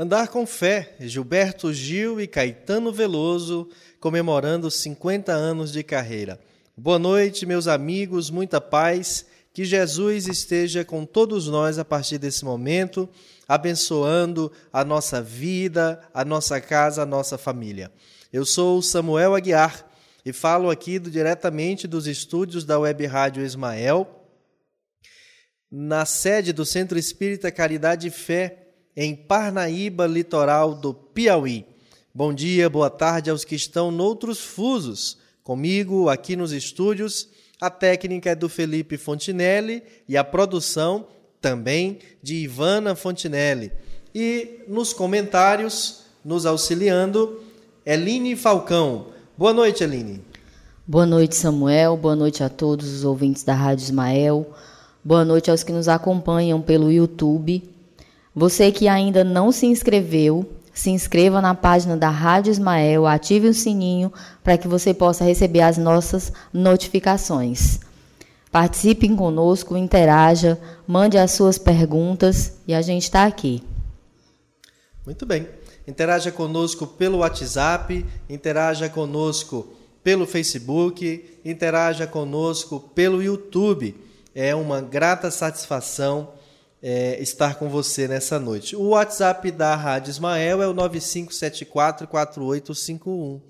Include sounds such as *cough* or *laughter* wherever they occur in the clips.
Andar com Fé, Gilberto Gil e Caetano Veloso comemorando 50 anos de carreira. Boa noite, meus amigos, muita paz. Que Jesus esteja com todos nós a partir desse momento, abençoando a nossa vida, a nossa casa, a nossa família. Eu sou Samuel Aguiar e falo aqui diretamente dos estúdios da Web Rádio Ismael, na sede do Centro Espírita Caridade e Fé, em Parnaíba, litoral do Piauí. Bom dia, boa tarde aos que estão noutros fusos. Comigo, aqui nos estúdios, a técnica é do Felipe Fontinelli e a produção também de Ivana Fontinelli. E nos comentários, nos auxiliando, Eline Falcão. Boa noite, Eline. Boa noite, Samuel. Boa noite a todos os ouvintes da Rádio Ismael. Boa noite aos que nos acompanham pelo YouTube. Você que ainda não se inscreveu, se inscreva na página da Rádio Ismael, ative o sininho para que você possa receber as nossas notificações. Participem conosco, interaja, mande as suas perguntas e a gente está aqui. Muito bem. Interaja conosco pelo WhatsApp, interaja conosco pelo Facebook, interaja conosco pelo YouTube. É uma grata satisfação é, estar com você nessa noite. O WhatsApp da Rádio Ismael é o 95744851.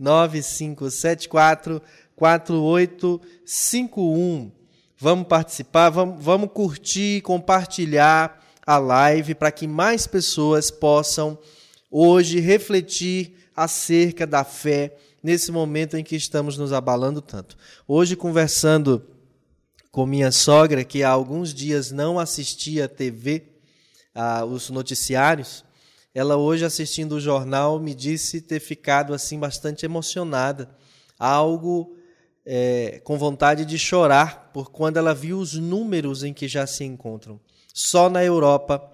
95744851. Vamos participar, vamos, vamos curtir, compartilhar a live para que mais pessoas possam hoje refletir acerca da fé nesse momento em que estamos nos abalando tanto. Hoje, conversando com minha sogra, que há alguns dias não assistia a TV, a, os noticiários, ela hoje assistindo o jornal me disse ter ficado assim bastante emocionada, algo é, com vontade de chorar por quando ela viu os números em que já se encontram. Só na Europa,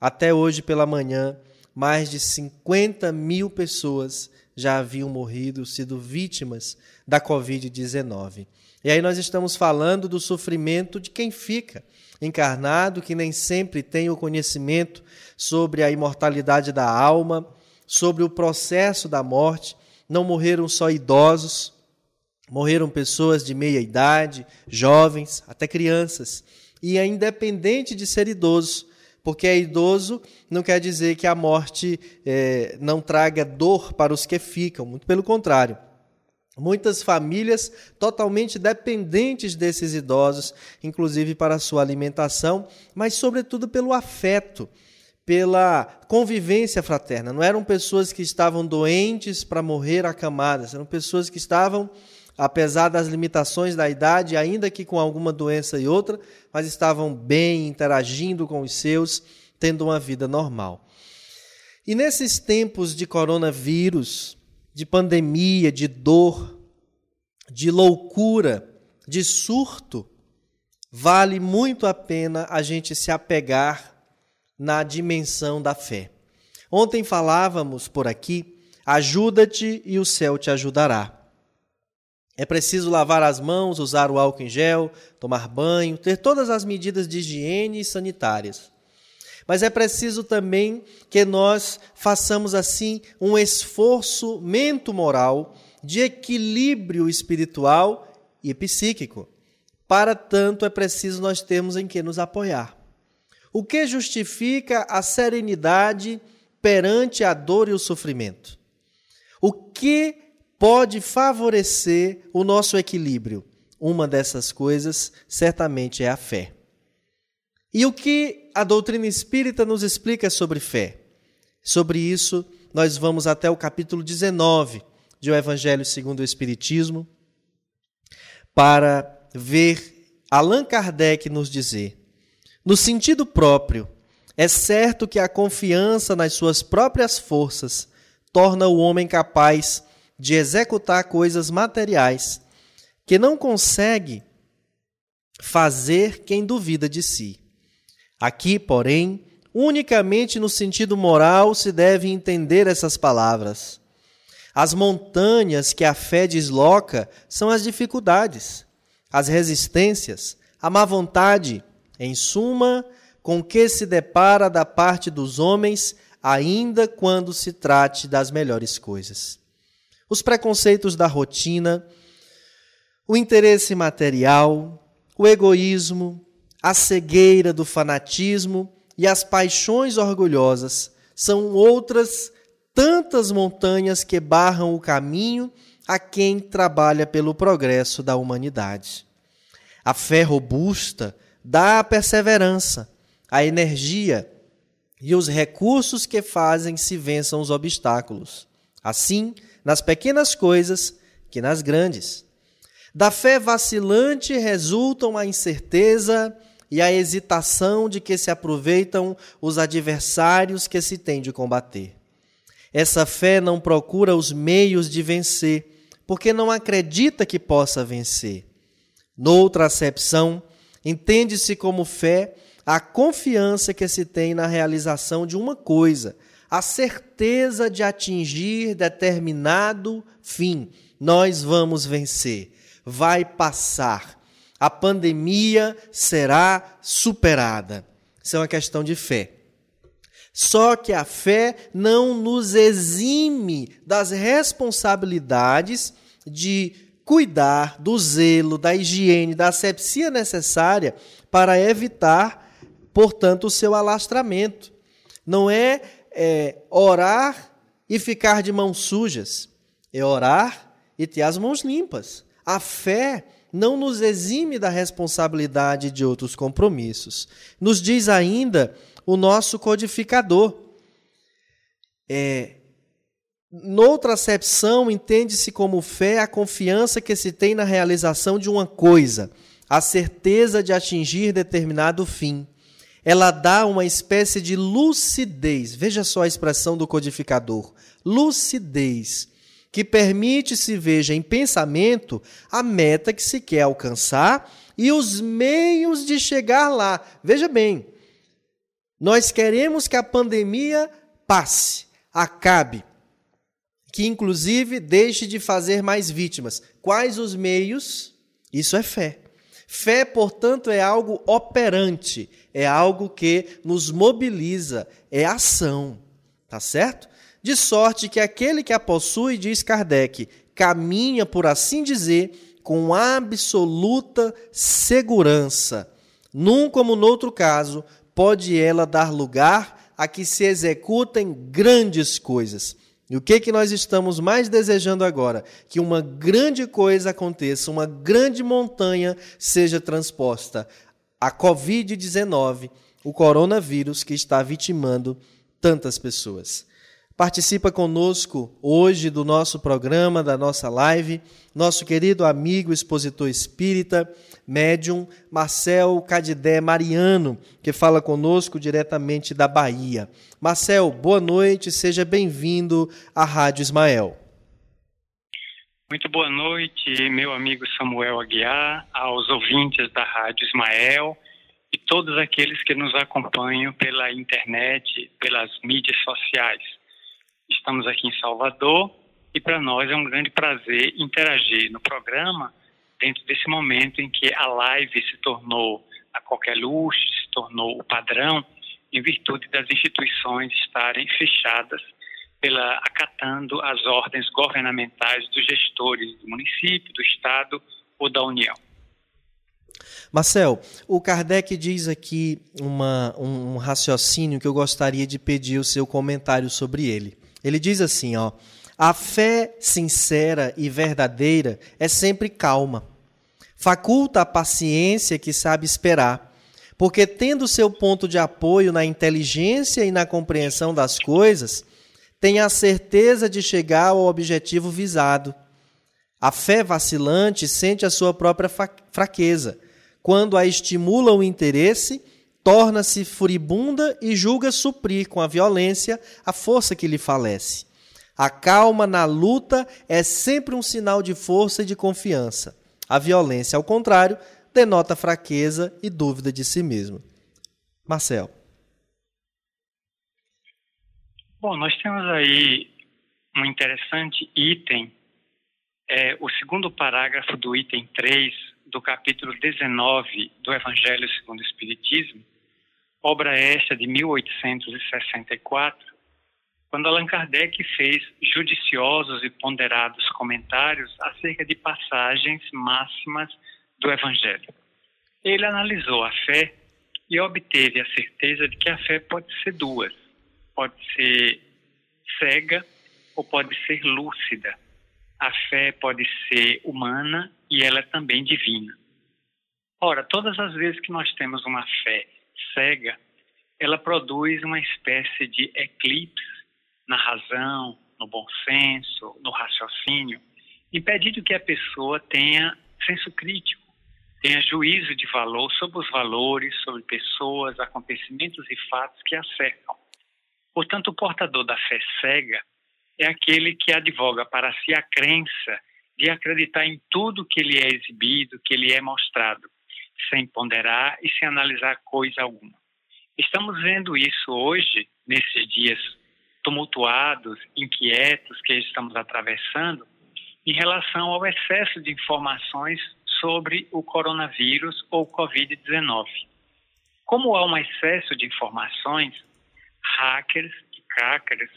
até hoje pela manhã, mais de 50 mil pessoas já haviam morrido, sido vítimas da Covid-19. E aí nós estamos falando do sofrimento de quem fica encarnado, que nem sempre tem o conhecimento sobre a imortalidade da alma, sobre o processo da morte. Não morreram só idosos, morreram pessoas de meia idade, jovens, até crianças. E é independente de ser idoso, porque é idoso não quer dizer que a morte é, não traga dor para os que ficam, muito pelo contrário. Muitas famílias totalmente dependentes desses idosos, inclusive para a sua alimentação, mas sobretudo pelo afeto, pela convivência fraterna. Não eram pessoas que estavam doentes para morrer acamadas, eram pessoas que estavam, apesar das limitações da idade, ainda que com alguma doença e outra, mas estavam bem, interagindo com os seus, tendo uma vida normal. E nesses tempos de coronavírus, de pandemia, de dor, de loucura, de surto, vale muito a pena a gente se apegar na dimensão da fé. Ontem falávamos por aqui: ajuda-te e o céu te ajudará. É preciso lavar as mãos, usar o álcool em gel, tomar banho, ter todas as medidas de higiene sanitárias. Mas é preciso também que nós façamos assim um esforço mento-moral de equilíbrio espiritual e psíquico. Para tanto, é preciso nós termos em que nos apoiar. O que justifica a serenidade perante a dor e o sofrimento? O que pode favorecer o nosso equilíbrio? Uma dessas coisas certamente é a fé. E o que a doutrina espírita nos explica sobre fé? Sobre isso, nós vamos até o capítulo 19 de O Evangelho segundo o Espiritismo, para ver Allan Kardec nos dizer: no sentido próprio, é certo que a confiança nas suas próprias forças torna o homem capaz de executar coisas materiais que não consegue fazer quem duvida de si. Aqui, porém, unicamente no sentido moral se deve entender essas palavras. As montanhas que a fé desloca são as dificuldades, as resistências, a má vontade, em suma, com que se depara da parte dos homens ainda quando se trate das melhores coisas. Os preconceitos da rotina, o interesse material, o egoísmo, a cegueira do fanatismo e as paixões orgulhosas são outras tantas montanhas que barram o caminho a quem trabalha pelo progresso da humanidade. A fé robusta dá a perseverança, a energia e os recursos que fazem se vençam os obstáculos. Assim, nas pequenas coisas que nas grandes. Da fé vacilante resultam a incerteza e a hesitação de que se aproveitam os adversários que se tem de combater. Essa fé não procura os meios de vencer, porque não acredita que possa vencer. Noutra acepção, entende-se como fé a confiança que se tem na realização de uma coisa, a certeza de atingir determinado fim. Nós vamos vencer, vai passar, a pandemia será superada. Isso é uma questão de fé. Só que a fé não nos exime das responsabilidades de cuidar do zelo, da higiene, da asepsia necessária para evitar, portanto, o seu alastramento. Não é, é orar e ficar de mãos sujas, é orar e ter as mãos limpas. A fé não nos exime da responsabilidade de outros compromissos. Nos diz ainda o nosso codificador. É, noutra acepção, entende-se como fé a confiança que se tem na realização de uma coisa, a certeza de atingir determinado fim. Ela dá uma espécie de lucidez. Veja só a expressão do codificador: lucidez, que permite se veja em pensamento a meta que se quer alcançar e os meios de chegar lá. Veja bem, nós queremos que a pandemia passe, acabe, que inclusive deixe de fazer mais vítimas. Quais os meios? Isso é fé. Fé, portanto, é algo operante, é algo que nos mobiliza, é ação. Tá certo? De sorte que aquele que a possui, diz Kardec, caminha, por assim dizer, com absoluta segurança. Num como outro caso, pode ela dar lugar a que se executem grandes coisas. E o que que nós estamos mais desejando agora? Que uma grande coisa aconteça, uma grande montanha seja transposta. A COVID-19, o coronavírus que está vitimando tantas pessoas. Participa conosco hoje do nosso programa, da nossa live, nosso querido amigo expositor espírita, médium Marcel Cadidé Mariano, que fala conosco diretamente da Bahia. Marcel, boa noite, seja bem-vindo à Rádio Ismael. Muito boa noite, meu amigo Samuel Aguiar, aos ouvintes da Rádio Ismael e todos aqueles que nos acompanham pela internet, pelas mídias sociais. Estamos aqui em Salvador e para nós é um grande prazer interagir no programa dentro desse momento em que a live se tornou a qualquer luxo, se tornou o padrão em virtude das instituições estarem fechadas pela acatando as ordens governamentais dos gestores do município, do estado ou da União. Marcel, o Kardec diz aqui uma, um raciocínio que eu gostaria de pedir o seu comentário sobre ele. Ele diz assim, ó: a fé sincera e verdadeira é sempre calma. Faculta a paciência que sabe esperar, porque tendo seu ponto de apoio na inteligência e na compreensão das coisas, tem a certeza de chegar ao objetivo visado. A fé vacilante sente a sua própria fraqueza. Quando a estimula o interesse, torna-se furibunda e julga suprir com a violência a força que lhe falece. A calma na luta é sempre um sinal de força e de confiança. A violência, ao contrário, denota fraqueza e dúvida de si mesmo. Marcel. Bom, nós temos aí um interessante item, é, o segundo parágrafo do item 3 do capítulo 19 do Evangelho segundo o Espiritismo, obra esta de 1864, quando Allan Kardec fez judiciosos e ponderados comentários acerca de passagens máximas do Evangelho. Ele analisou a fé e obteve a certeza de que a fé pode ser duas: pode ser cega ou pode ser lúcida. A fé pode ser humana e ela é também divina. Ora, todas as vezes que nós temos uma fé cega, ela produz uma espécie de eclipse na razão, no bom senso, no raciocínio, impedindo que a pessoa tenha senso crítico, tenha juízo de valor sobre os valores, sobre pessoas, acontecimentos e fatos que a cercam. Portanto, o portador da fé cega é aquele que advoga para si a crença de acreditar em tudo que lhe é exibido, que lhe é mostrado, sem ponderar e sem analisar coisa alguma. Estamos vendo isso hoje, nesses dias tumultuados, inquietos que estamos atravessando, em relação ao excesso de informações sobre o coronavírus ou Covid-19. Como há um excesso de informações, hackers e crackers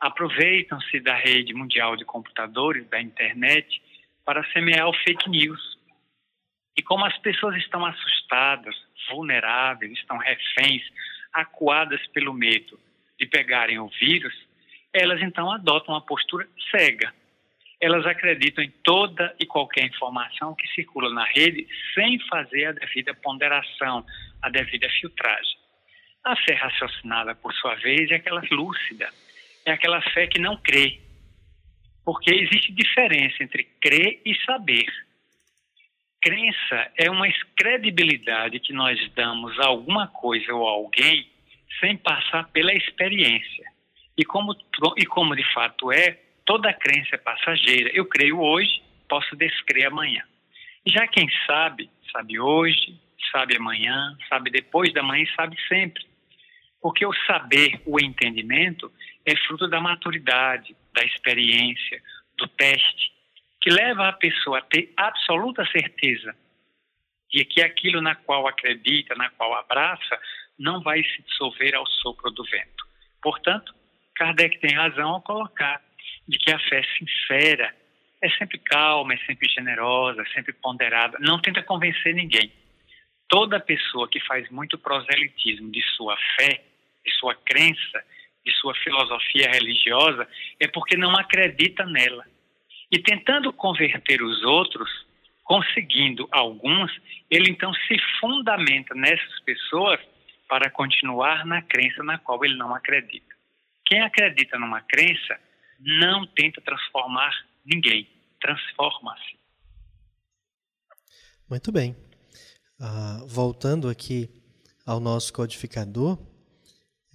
aproveitam-se da rede mundial de computadores, da internet, para semear o fake news. E como as pessoas estão assustadas, vulneráveis, estão reféns, acuadas pelo medo de pegarem o vírus, elas então adotam uma postura cega. Elas acreditam em toda e qualquer informação que circula na rede sem fazer a devida ponderação, a devida filtragem. A fé raciocinada, por sua vez, é aquela lúcida, é aquela fé que não crê. Porque existe diferença entre crer e saber. Crença é uma credibilidade que nós damos a alguma coisa ou a alguém sem passar pela experiência. E como, e como de fato é, toda crença é passageira. Eu creio hoje, posso descrer amanhã. Já quem sabe, sabe hoje, sabe amanhã, sabe depois da manhã e sabe sempre. Porque o saber, o entendimento, é fruto da maturidade, da experiência, do teste, que leva a pessoa a ter absoluta certeza de que aquilo na qual acredita, na qual abraça, não vai se dissolver ao sopro do vento. Portanto, Kardec tem razão ao colocar de que a fé sincera é sempre calma, é sempre generosa, é sempre ponderada, não tenta convencer ninguém. Toda pessoa que faz muito proselitismo de sua fé, de sua crença, de sua filosofia religiosa, é porque não acredita nela. E tentando converter os outros, conseguindo alguns, ele então se fundamenta nessas pessoas para continuar na crença na qual ele não acredita. Quem acredita numa crença não tenta transformar ninguém, transforma-se. Muito bem. Uh, voltando aqui ao nosso codificador,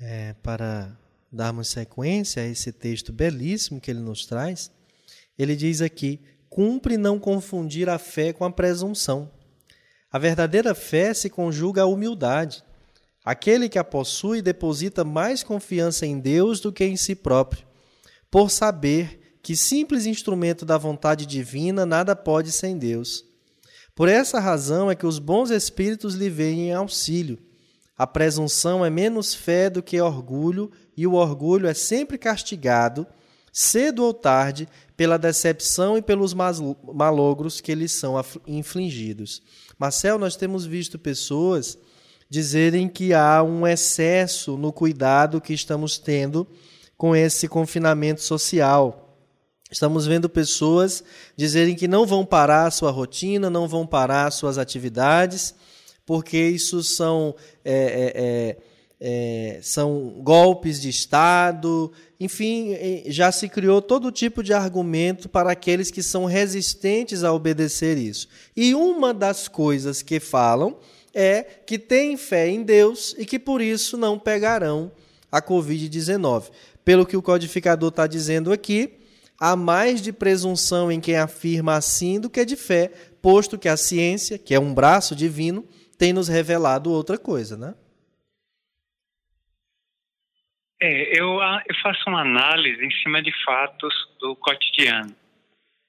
é, para darmos sequência a esse texto belíssimo que ele nos traz, ele diz aqui: cumpre não confundir a fé com a presunção. A verdadeira fé se conjuga à humildade. Aquele que a possui deposita mais confiança em Deus do que em si próprio, por saber que simples instrumento da vontade divina nada pode sem Deus. Por essa razão é que os bons espíritos lhe veem em auxílio. A presunção é menos fé do que orgulho, e o orgulho é sempre castigado, cedo ou tarde, pela decepção e pelos malogros que lhes são infligidos. Marcel, nós temos visto pessoas dizerem que há um excesso no cuidado que estamos tendo com esse confinamento social. Estamos vendo pessoas dizerem que não vão parar a sua rotina, não vão parar as suas atividades, porque isso são, é, é, é, é são golpes de Estado, enfim, já se criou todo tipo de argumento para aqueles que são resistentes a obedecer isso. E uma das coisas que falam é que têm fé em Deus e que por isso não pegarão a Covid-19. Pelo que o codificador está dizendo aqui, há mais de presunção em quem afirma assim do que de fé, posto que a ciência, que é um braço divino, tem nos revelado outra coisa, né? É, eu, eu faço uma análise em cima de fatos do cotidiano.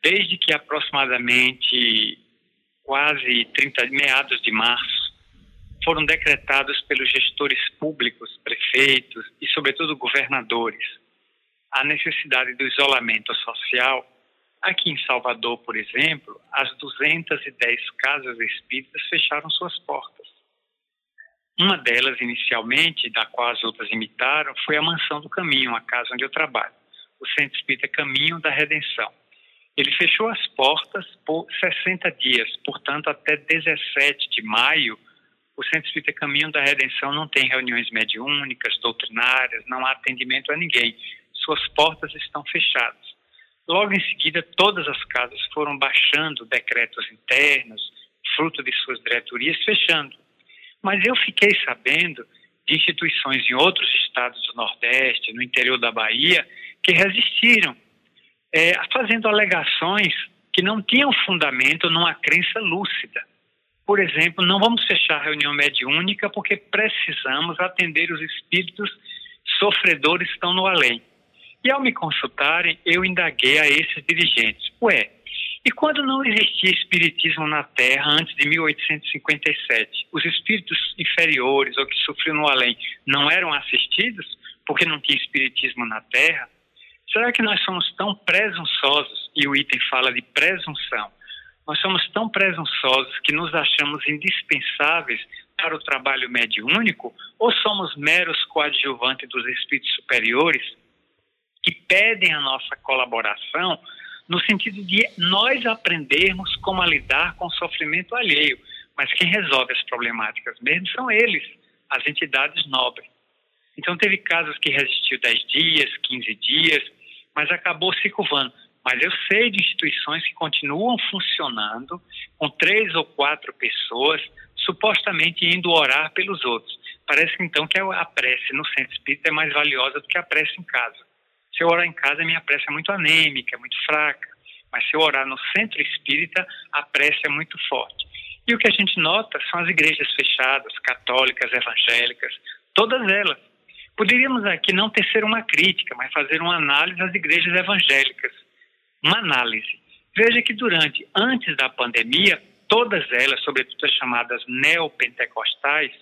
Desde que aproximadamente quase 30, meados de março, foram decretados pelos gestores públicos, prefeitos e, sobretudo, governadores, a necessidade do isolamento social, aqui em Salvador, por exemplo, as 210 casas espíritas fecharam suas portas. Uma delas, inicialmente, da qual as outras imitaram, foi a Mansão do Caminho, a casa onde eu trabalho, o Centro Espírita Caminho da Redenção. Ele fechou as portas por 60 dias, portanto, até 17 de maio, o Centro Espírita Caminho da Redenção não tem reuniões mediúnicas, doutrinárias, não há atendimento a ninguém. Suas portas estão fechadas. Logo em seguida, todas as casas foram baixando decretos internos, fruto de suas diretorias, fechando. Mas eu fiquei sabendo de instituições em outros estados do Nordeste, no interior da Bahia, que resistiram é, fazendo alegações que não tinham fundamento numa crença lúcida. Por exemplo, não vamos fechar a reunião mediúnica porque precisamos atender os espíritos sofredores que estão no além. E ao me consultarem, eu indaguei a esses dirigentes: Ué, e quando não existia espiritismo na Terra antes de 1857, os espíritos inferiores ou que sofriam no além não eram assistidos porque não tinha espiritismo na Terra? Será que nós somos tão presunçosos, e o item fala de presunção, nós somos tão presunçosos que nos achamos indispensáveis para o trabalho mediúnico ou somos meros coadjuvantes dos espíritos superiores que pedem a nossa colaboração no sentido de nós aprendermos como a lidar com o sofrimento alheio, mas quem resolve as problemáticas mesmo são eles, as entidades nobres. Então teve casos que resistiu 10 dias, 15 dias, mas acabou se curvando. Mas eu sei de instituições que continuam funcionando com três ou quatro pessoas, supostamente indo orar pelos outros. Parece então que a prece no centro espírita é mais valiosa do que a prece em casa. Se eu orar em casa, minha prece é muito anêmica, é muito fraca. Mas se eu orar no centro espírita, a prece é muito forte. E o que a gente nota são as igrejas fechadas, católicas, evangélicas, todas elas Poderíamos aqui não tecer uma crítica, mas fazer uma análise das igrejas evangélicas. Uma análise. Veja que durante, antes da pandemia, todas elas, sobretudo as chamadas neopentecostais,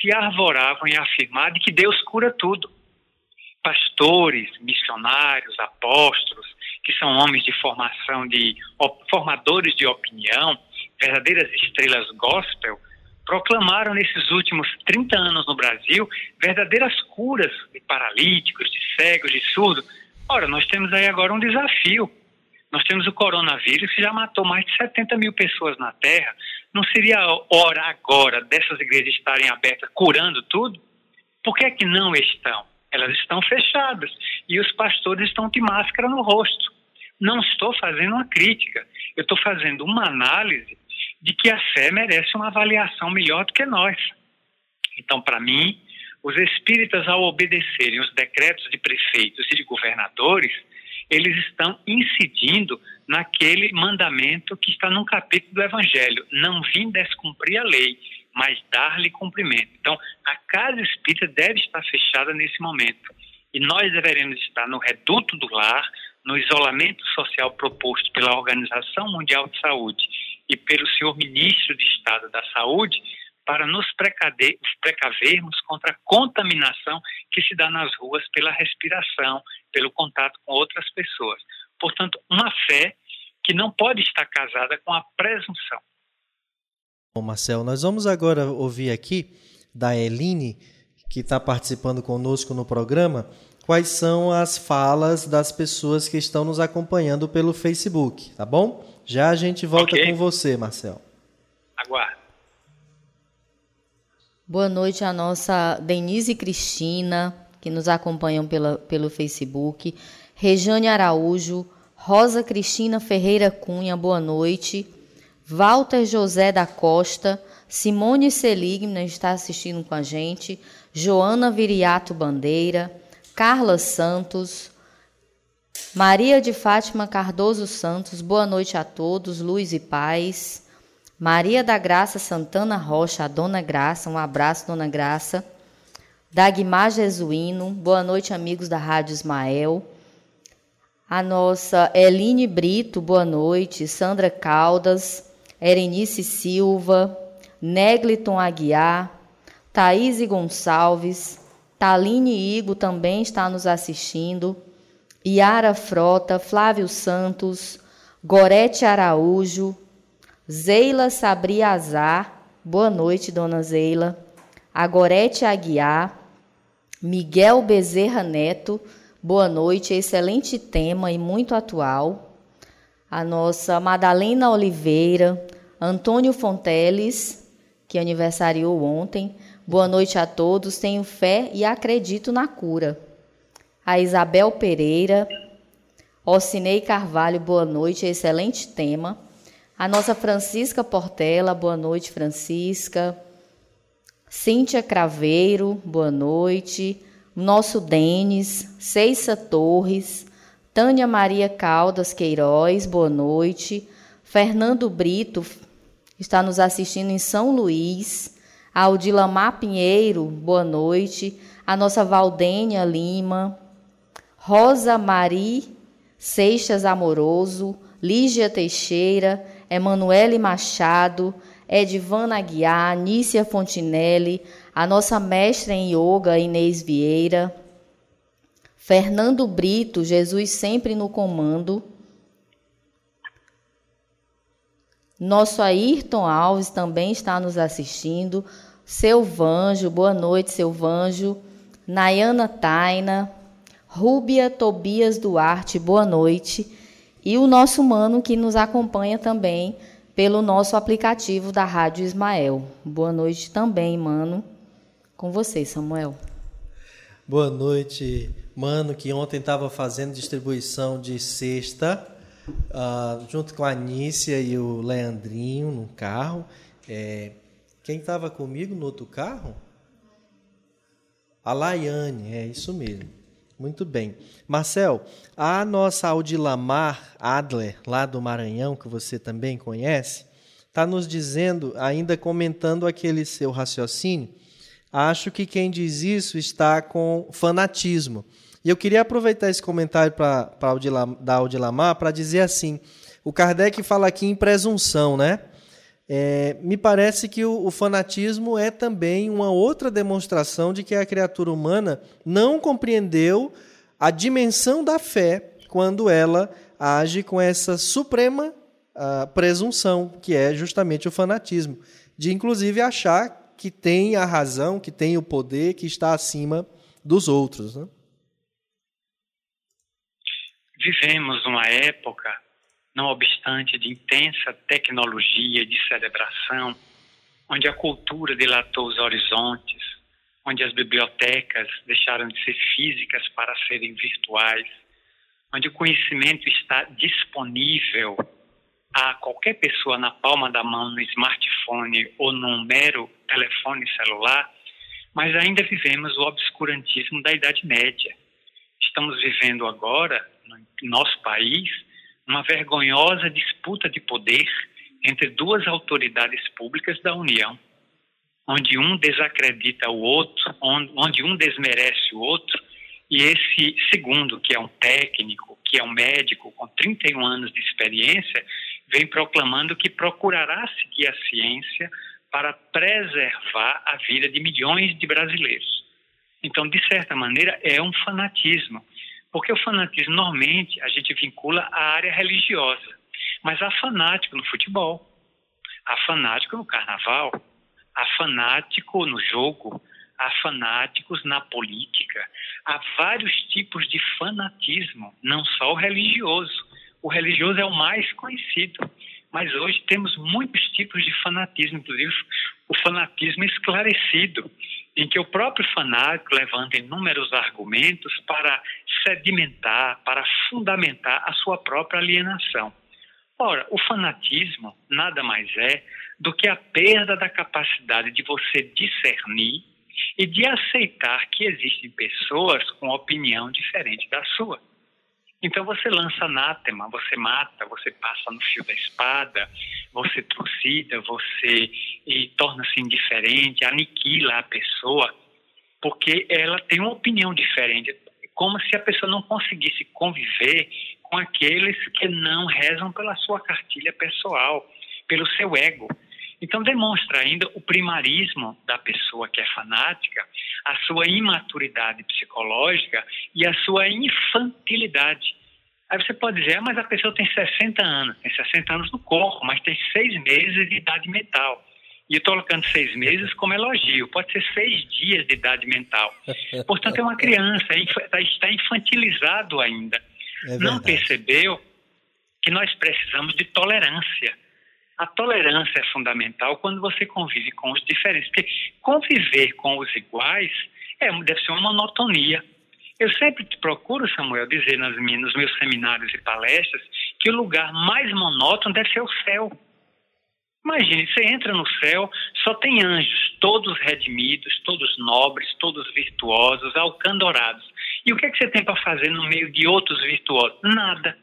se arvoravam em afirmar de que Deus cura tudo. Pastores, missionários, apóstolos, que são homens de formação de formadores de opinião, verdadeiras estrelas gospel, proclamaram nesses últimos 30 anos no Brasil verdadeiras curas de paralíticos, de cegos, de surdos. Ora, nós temos aí agora um desafio. Nós temos o coronavírus que já matou mais de 70 mil pessoas na Terra. Não seria hora agora dessas igrejas estarem abertas curando tudo? Por que é que não estão? Elas estão fechadas e os pastores estão de máscara no rosto. Não estou fazendo uma crítica, eu estou fazendo uma análise de que a fé merece uma avaliação melhor do que nós. Então, para mim, os espíritas, ao obedecerem os decretos de prefeitos e de governadores, eles estão incidindo naquele mandamento que está num capítulo do Evangelho: não vim descumprir a lei, mas dar-lhe cumprimento. Então, a casa espírita deve estar fechada nesse momento. E nós deveremos estar no reduto do lar, no isolamento social proposto pela Organização Mundial de Saúde e pelo senhor ministro de Estado da Saúde para nos precavermos contra a contaminação que se dá nas ruas pela respiração, pelo contato com outras pessoas. Portanto, uma fé que não pode estar casada com a presunção. Bom, Marcel, nós vamos agora ouvir aqui da Eline, que está participando conosco no programa, quais são as falas das pessoas que estão nos acompanhando pelo Facebook, tá bom? Já a gente volta okay. com você, Marcel. Aguardo. Boa noite a nossa Denise Cristina, que nos acompanham pela, pelo Facebook. Rejane Araújo, Rosa Cristina Ferreira Cunha, boa noite. Walter José da Costa, Simone Seligna está assistindo com a gente. Joana Viriato Bandeira, Carla Santos, Maria de Fátima Cardoso Santos, boa noite a todos, luz e paz. Maria da Graça Santana Rocha, a Dona Graça, um abraço, Dona Graça. Dagmar Jesuíno, boa noite, amigos da Rádio Ismael. A nossa Eline Brito, boa noite. Sandra Caldas, Erenice Silva, Negliton Aguiar, Thaís Gonçalves, Taline Igo também está nos assistindo. Yara Frota, Flávio Santos, Gorete Araújo, Zeila Sabriazar, boa noite, dona Zeila, Agorete Aguiar, Miguel Bezerra Neto, boa noite, excelente tema e muito atual. A nossa Madalena Oliveira, Antônio Fonteles, que aniversariou ontem, boa noite a todos, tenho fé e acredito na cura. A Isabel Pereira, Ocinei Carvalho, boa noite, excelente tema. A nossa Francisca Portela, boa noite, Francisca. Cíntia Craveiro, boa noite. Nosso Denis, Ceissa Torres, Tânia Maria Caldas Queiroz, boa noite. Fernando Brito está nos assistindo em São Luís. Aldilamar Pinheiro, boa noite. A nossa Valdênia Lima. Rosa Mari Seixas Amoroso. Lígia Teixeira. Emanuele Machado. Edvana Aguiar, Nícia Fontinelli, a nossa mestra em yoga, Inês Vieira, Fernando Brito, Jesus sempre no comando, nosso Ayrton Alves também está nos assistindo, seu Vanjo, boa noite, seu Vanjo, Nayana Taina, Rúbia Tobias Duarte, boa noite, e o nosso mano que nos acompanha também, pelo nosso aplicativo da Rádio Ismael. Boa noite também, mano. Com você, Samuel. Boa noite, mano, que ontem estava fazendo distribuição de cesta, uh, junto com a Nícia e o Leandrinho no carro. É, quem estava comigo no outro carro? A Laiane, é isso mesmo. Muito bem. Marcel, a nossa Audilamar Adler, lá do Maranhão, que você também conhece, está nos dizendo, ainda comentando aquele seu raciocínio, acho que quem diz isso está com fanatismo. E eu queria aproveitar esse comentário pra, pra Audilam, da Audilamar para dizer assim: o Kardec fala aqui em presunção, né? É, me parece que o, o, fanatismo é também uma outra demonstração de que a criatura humana não compreendeu a dimensão da fé quando ela age com essa suprema uh, presunção, que é justamente o fanatismo, de inclusive achar que tem a razão, que tem o poder, que está acima dos outros. Né? Vivemos uma época não obstante de intensa tecnologia de celebração, onde a cultura dilatou os horizontes, onde as bibliotecas deixaram de ser físicas para serem virtuais, onde o conhecimento está disponível a qualquer pessoa na palma da mão, no smartphone ou num mero telefone celular, mas ainda vivemos o obscurantismo da Idade Média. Estamos vivendo agora, nosso país, uma vergonhosa disputa de poder entre duas autoridades públicas da União, onde um desacredita o outro, onde um desmerece o outro, e esse segundo, que é um técnico, que é um médico com 31 anos de experiência, vem proclamando que procurará seguir a ciência para preservar a vida de milhões de brasileiros. Então, de certa maneira, é um fanatismo. Porque o fanatismo, normalmente, a gente vincula à área religiosa. Mas há fanático no futebol, há fanático no carnaval, há fanático no jogo, há fanáticos na política. Há vários tipos de fanatismo, não só o religioso. O religioso é o mais conhecido. Mas hoje temos muitos tipos de fanatismo, inclusive o fanatismo esclarecido, em que o próprio fanático levanta inúmeros argumentos para sedimentar, para fundamentar a sua própria alienação. Ora, o fanatismo nada mais é do que a perda da capacidade de você discernir e de aceitar que existem pessoas com opinião diferente da sua. Então você lança anátema, você mata, você passa no fio da espada, você trucida, você torna-se indiferente, aniquila a pessoa, porque ela tem uma opinião diferente, como se a pessoa não conseguisse conviver com aqueles que não rezam pela sua cartilha pessoal, pelo seu ego. Então, demonstra ainda o primarismo da pessoa que é fanática, a sua imaturidade psicológica e a sua infantilidade. Aí você pode dizer, ah, mas a pessoa tem 60 anos, tem 60 anos no corpo, mas tem seis meses de idade mental. E eu estou colocando seis meses como elogio, pode ser seis dias de idade mental. *laughs* Portanto, é uma criança, é tá, está infantilizado ainda. É Não percebeu que nós precisamos de tolerância. A tolerância é fundamental quando você convive com os diferentes, porque conviver com os iguais é, deve ser uma monotonia. Eu sempre procuro, Samuel, dizer nas minhas, nos meus seminários e palestras que o lugar mais monótono deve ser o céu. Imagine, você entra no céu, só tem anjos, todos redimidos, todos nobres, todos virtuosos, alcandorados. E o que, é que você tem para fazer no meio de outros virtuosos? Nada.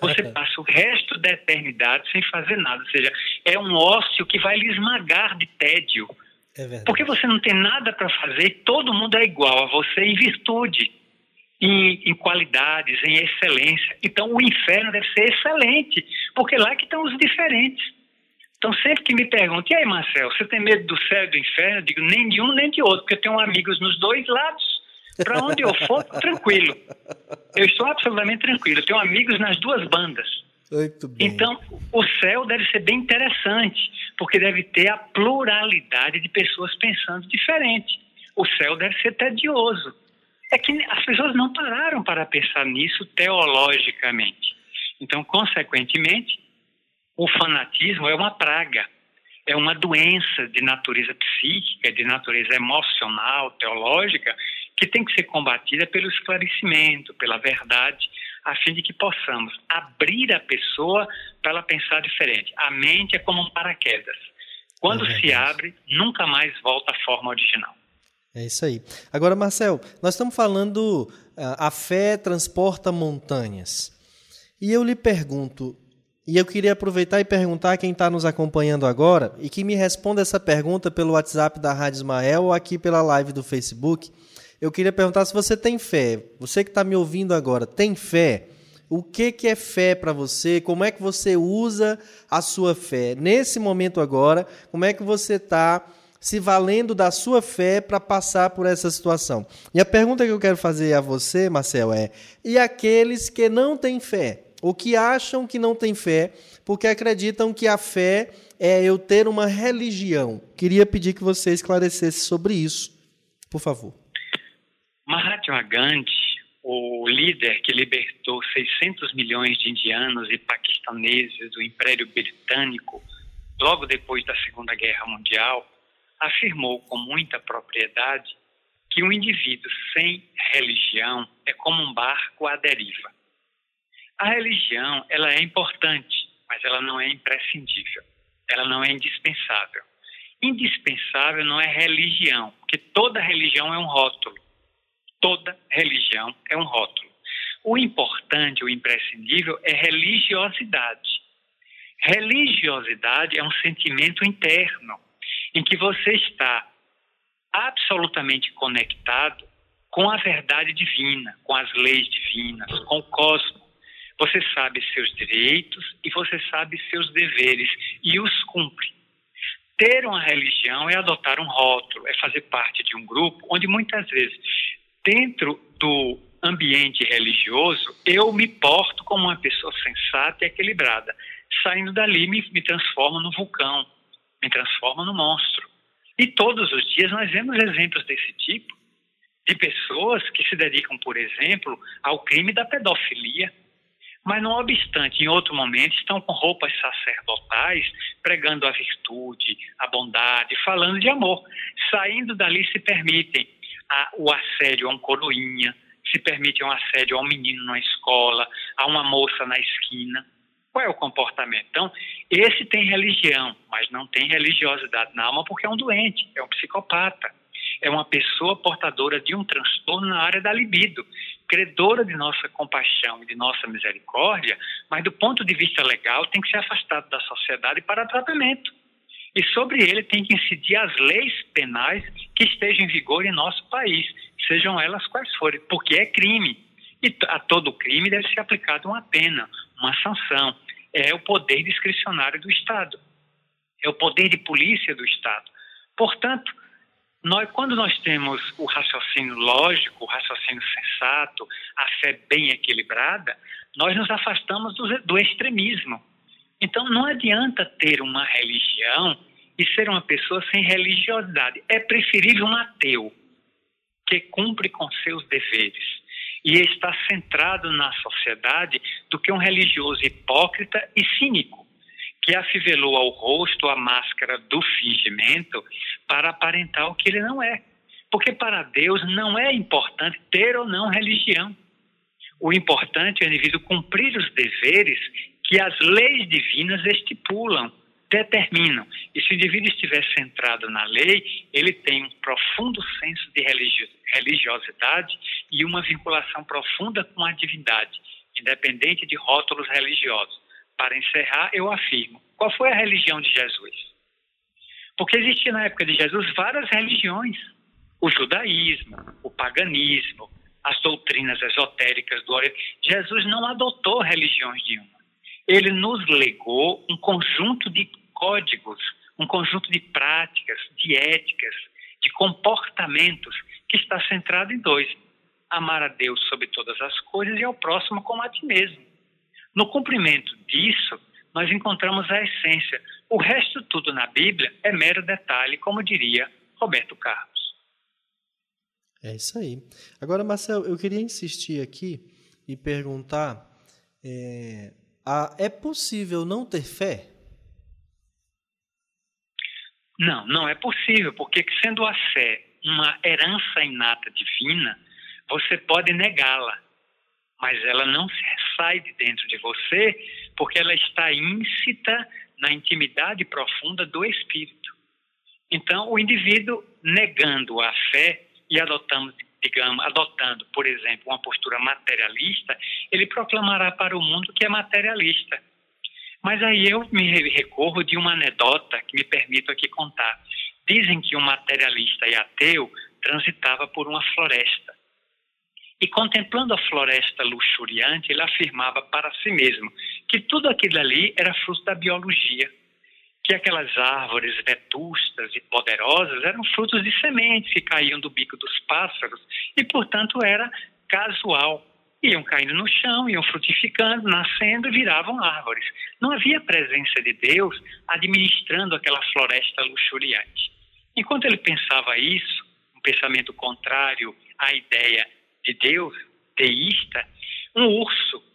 Você *laughs* passa o resto da eternidade sem fazer nada. Ou seja, é um ócio que vai lhe esmagar de tédio. É Porque você não tem nada para fazer e todo mundo é igual a você em virtude, em, em, qualidades, em excelência. Então o inferno deve ser excelente, porque lá que estão os diferentes. Então, sempre que me perguntam, e aí, Marcel, você tem medo do céu e do inferno? Eu digo, nem de um nem de outro, porque eu tenho amigos nos dois lados. Para onde eu for, tranquilo. Eu estou absolutamente tranquilo. Eu tenho amigos nas duas bandas. Então, o céu deve ser bem interessante, porque deve ter a pluralidade de pessoas pensando diferente. O céu deve ser tedioso. É que as pessoas não pararam para pensar nisso teologicamente. Então, consequentemente, o fanatismo é uma praga, é uma doença de natureza psíquica, de natureza emocional, teológica, que tem que ser combatida pelo esclarecimento, pela verdade, a fim de que possamos abrir a pessoa para ela pensar diferente. A mente é como um paraquedas. Quando é se abre, nunca mais volta à forma original. É isso aí. Agora, Marcel, nós estamos falando ah, a fé transporta montanhas. E eu lhe pergunto, e eu queria aproveitar e perguntar a quem está nos acompanhando agora e que me responda essa pergunta pelo WhatsApp da Rádio Ismael ou aqui pela live do Facebook. Eu queria perguntar se você tem fé. Você que está me ouvindo agora, tem fé? O que, que é fé para você? Como é que você usa a sua fé? Nesse momento agora, como é que você está se valendo da sua fé para passar por essa situação? E a pergunta que eu quero fazer a você, Marcel, é: e aqueles que não têm fé? ou que acham que não têm fé, porque acreditam que a fé é eu ter uma religião. Queria pedir que você esclarecesse sobre isso, por favor. Mahatma Gandhi, o líder que libertou 600 milhões de indianos e paquistaneses do Império Britânico logo depois da Segunda Guerra Mundial, afirmou com muita propriedade que um indivíduo sem religião é como um barco à deriva. A religião, ela é importante, mas ela não é imprescindível. Ela não é indispensável. Indispensável não é religião, porque toda religião é um rótulo. Toda religião é um rótulo. O importante, o imprescindível é religiosidade. Religiosidade é um sentimento interno em que você está absolutamente conectado com a verdade divina, com as leis divinas, com o cosmos. Você sabe seus direitos e você sabe seus deveres e os cumpre. Ter uma religião é adotar um rótulo, é fazer parte de um grupo onde muitas vezes, dentro do ambiente religioso, eu me porto como uma pessoa sensata e equilibrada. Saindo dali, me, me transformo no vulcão, me transformo no monstro. E todos os dias nós vemos exemplos desse tipo, de pessoas que se dedicam, por exemplo, ao crime da pedofilia, mas, não obstante, em outro momento, estão com roupas sacerdotais, pregando a virtude, a bondade, falando de amor. Saindo dali, se permitem a, o assédio a um coroinha, se permitem um assédio a um menino na escola, a uma moça na esquina. Qual é o comportamento? Então, esse tem religião, mas não tem religiosidade na alma porque é um doente, é um psicopata é uma pessoa portadora de um transtorno na área da libido, credora de nossa compaixão e de nossa misericórdia, mas do ponto de vista legal tem que ser afastado da sociedade para tratamento. E sobre ele tem que incidir as leis penais que estejam em vigor em nosso país, sejam elas quais forem, porque é crime. E a todo crime deve ser aplicada uma pena, uma sanção. É o poder discricionário do Estado. é o poder de polícia do Estado. Portanto, nós, quando nós temos o raciocínio lógico, o raciocínio sensato, a fé bem equilibrada, nós nos afastamos do, do extremismo. Então, não adianta ter uma religião e ser uma pessoa sem religiosidade. É preferível um ateu que cumpre com seus deveres e está centrado na sociedade do que um religioso hipócrita e cínico que afivelou ao rosto a máscara do fingimento para aparentar o que ele não é. Porque para Deus não é importante ter ou não religião. O importante é o indivíduo cumprir os deveres que as leis divinas estipulam, determinam. E se o indivíduo estiver centrado na lei, ele tem um profundo senso de religiosidade e uma vinculação profunda com a divindade, independente de rótulos religiosos. Para encerrar, eu afirmo: qual foi a religião de Jesus? Porque existia na época de Jesus várias religiões: o judaísmo, o paganismo, as doutrinas esotéricas do Oriente. Jesus não adotou religiões de uma. Ele nos legou um conjunto de códigos, um conjunto de práticas, de éticas, de comportamentos que está centrado em dois: amar a Deus sobre todas as coisas e ao próximo como a ti mesmo. No cumprimento disso, nós encontramos a essência. O resto tudo na Bíblia é mero detalhe, como diria Roberto Carlos. É isso aí. Agora, Marcelo, eu queria insistir aqui e perguntar: é, a, é possível não ter fé? Não, não é possível, porque sendo a fé uma herança inata divina, você pode negá-la mas ela não sai de dentro de você porque ela está íncita na intimidade profunda do espírito. Então, o indivíduo negando a fé e adotando, digamos, adotando, por exemplo, uma postura materialista, ele proclamará para o mundo que é materialista. Mas aí eu me recorro de uma anedota que me permito aqui contar. Dizem que um materialista e ateu transitava por uma floresta. E contemplando a floresta luxuriante, ele afirmava para si mesmo que tudo aquilo ali era fruto da biologia, que aquelas árvores vetustas e poderosas eram frutos de sementes que caíam do bico dos pássaros e, portanto, era casual. Iam caindo no chão, iam frutificando, nascendo e viravam árvores. Não havia presença de Deus administrando aquela floresta luxuriante. Enquanto ele pensava isso, um pensamento contrário à ideia de Deus, teísta, um urso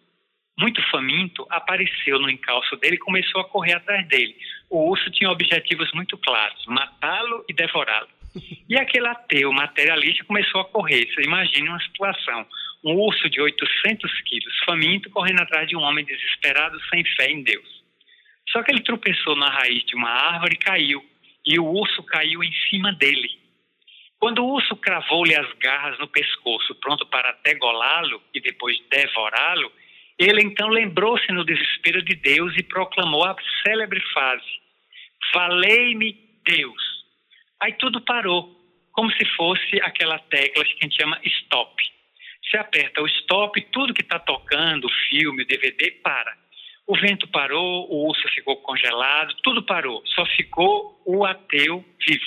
muito faminto apareceu no encalço dele e começou a correr atrás dele. O urso tinha objetivos muito claros: matá-lo e devorá-lo. *laughs* E aquele ateu materialista começou a correr. Você imagine uma situação: um urso de 800 quilos, faminto, correndo atrás de um homem desesperado, sem fé em Deus. Só que ele tropeçou na raiz de uma árvore e caiu. E o urso caiu em cima dele. Quando o urso cravou-lhe as garras no pescoço, pronto para degolá-lo e depois devorá-lo, ele então lembrou-se no desespero de Deus e proclamou a célebre frase: Falei-me Deus. Aí tudo parou, como se fosse aquela tecla que a gente chama stop. Você aperta o stop, tudo que está tocando, o filme, o DVD, para. O vento parou, o urso ficou congelado, tudo parou. Só ficou o ateu vivo.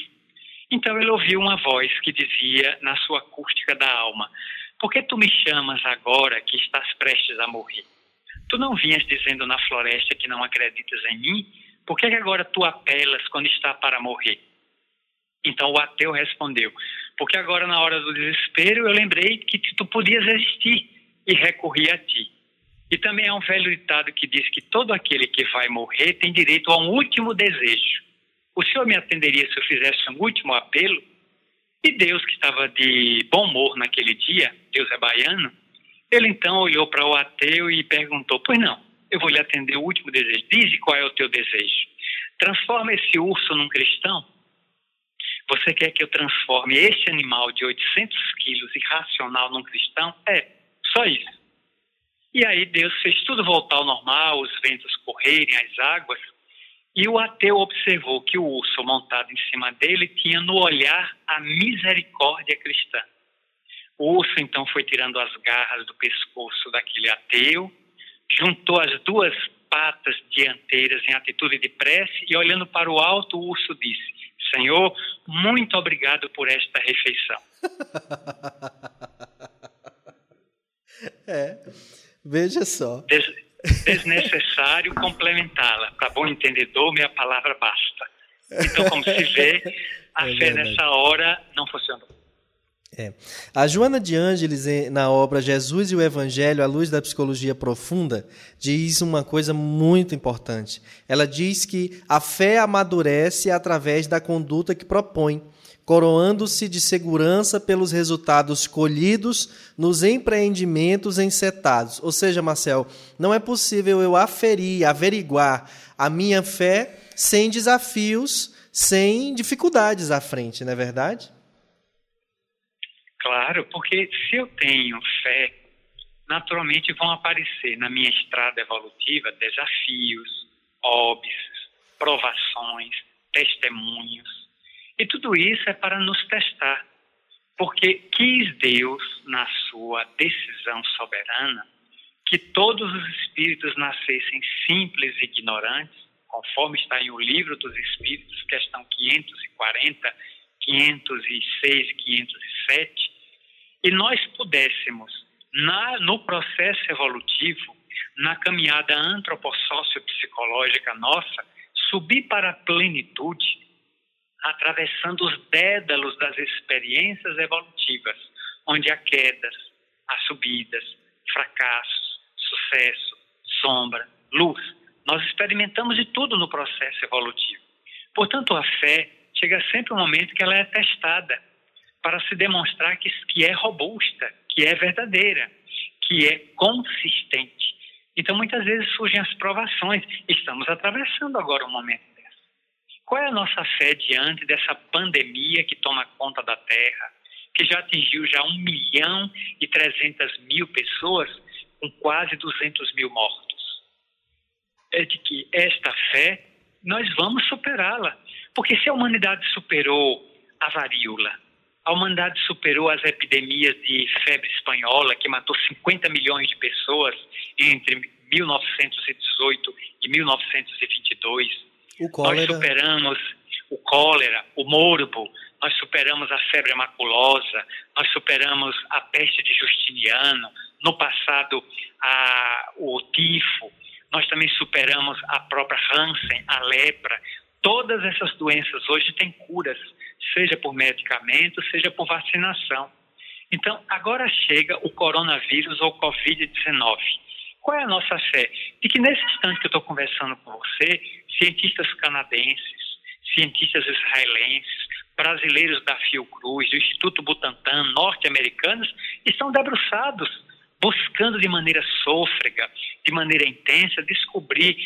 Então ele ouviu uma voz que dizia na sua acústica da alma: Por que tu me chamas agora que estás prestes a morrer? Tu não vinhas dizendo na floresta que não acreditas em mim? Por que agora tu apelas quando está para morrer? Então o ateu respondeu: Porque agora, na hora do desespero, eu lembrei que tu podias existir e recorri a ti. E também há um velho ditado que diz que todo aquele que vai morrer tem direito a um último desejo. O senhor me atenderia se eu fizesse um último apelo? E Deus, que estava de bom humor naquele dia, Deus é baiano, ele então olhou para o ateu e perguntou: Pois não, eu vou lhe atender o último desejo. Dize qual é o teu desejo. Transforma esse urso num cristão? Você quer que eu transforme este animal de 800 quilos irracional num cristão? É, só isso. E aí Deus fez tudo voltar ao normal, os ventos correrem, as águas. E o ateu observou que o urso montado em cima dele tinha no olhar a misericórdia cristã. O urso então foi tirando as garras do pescoço daquele ateu, juntou as duas patas dianteiras em atitude de prece e olhando para o alto, o urso disse: Senhor, muito obrigado por esta refeição. *laughs* é, veja só. Des desnecessário complementá-la. Para bom entendedor, minha palavra basta. Então, como se vê, *laughs* a é fé nessa hora não funcionou. É. A Joana de Ângeles, na obra Jesus e o Evangelho à luz da psicologia profunda, diz uma coisa muito importante. Ela diz que a fé amadurece através da conduta que propõe, coroando-se de segurança pelos resultados colhidos nos empreendimentos encetados. Ou seja, Marcel, não é possível eu aferir, averiguar a minha fé sem desafios, sem dificuldades à frente, não é verdade? Claro, porque se eu tenho fé, naturalmente vão aparecer na minha estrada evolutiva desafios, óbices, provações, testemunhos. E tudo isso é para nos testar. Porque quis Deus, na sua decisão soberana, que todos os espíritos nascessem simples e ignorantes, conforme está em o livro dos Espíritos, questão 540, 506 e 507, e nós pudéssemos, na, no processo evolutivo, na caminhada antropossócio-psicológica nossa, subir para a plenitude, atravessando os dédalos das experiências evolutivas, onde há quedas, há subidas, fracassos, sucesso, sombra, luz. Nós experimentamos de tudo no processo evolutivo. Portanto, a fé chega sempre um momento que ela é testada para se demonstrar que, que é robusta, que é verdadeira, que é consistente. Então, muitas vezes surgem as provações. Estamos atravessando agora um momento. Qual é a nossa fé diante dessa pandemia que toma conta da Terra, que já atingiu já 1 milhão e 300 mil pessoas, com quase 200 mil mortos? É de que esta fé nós vamos superá-la. Porque se a humanidade superou a varíola, a humanidade superou as epidemias de febre espanhola, que matou 50 milhões de pessoas entre 1918 e 1922. Nós superamos o cólera, o morbo, nós superamos a febre maculosa, nós superamos a peste de Justiniano, no passado a, o tifo, nós também superamos a própria Hansen, a lepra. Todas essas doenças hoje têm curas seja por medicamento, seja por vacinação. Então, agora chega o coronavírus ou Covid-19. Qual é a nossa fé? De que nesse instante que eu estou conversando com você, cientistas canadenses, cientistas israelenses, brasileiros da Fiocruz, do Instituto Butantan, norte-americanos, estão debruçados, buscando de maneira sôfrega, de maneira intensa, descobrir,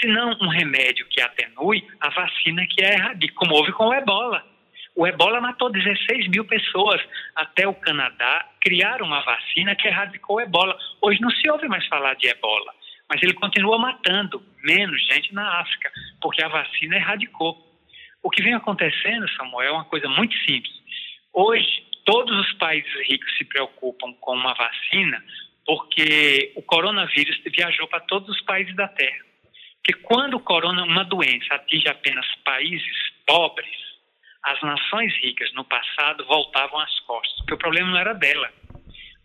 se não um remédio que atenue, a vacina que é erradica, como houve com o ebola. O ebola matou 16 mil pessoas. Até o Canadá criar uma vacina que erradicou o ebola. Hoje não se ouve mais falar de ebola, mas ele continua matando menos gente na África, porque a vacina erradicou. O que vem acontecendo, Samuel, é uma coisa muito simples. Hoje, todos os países ricos se preocupam com uma vacina porque o coronavírus viajou para todos os países da Terra. Porque quando o corona, uma doença atinge apenas países pobres, as nações ricas no passado voltavam as costas, porque o problema não era dela.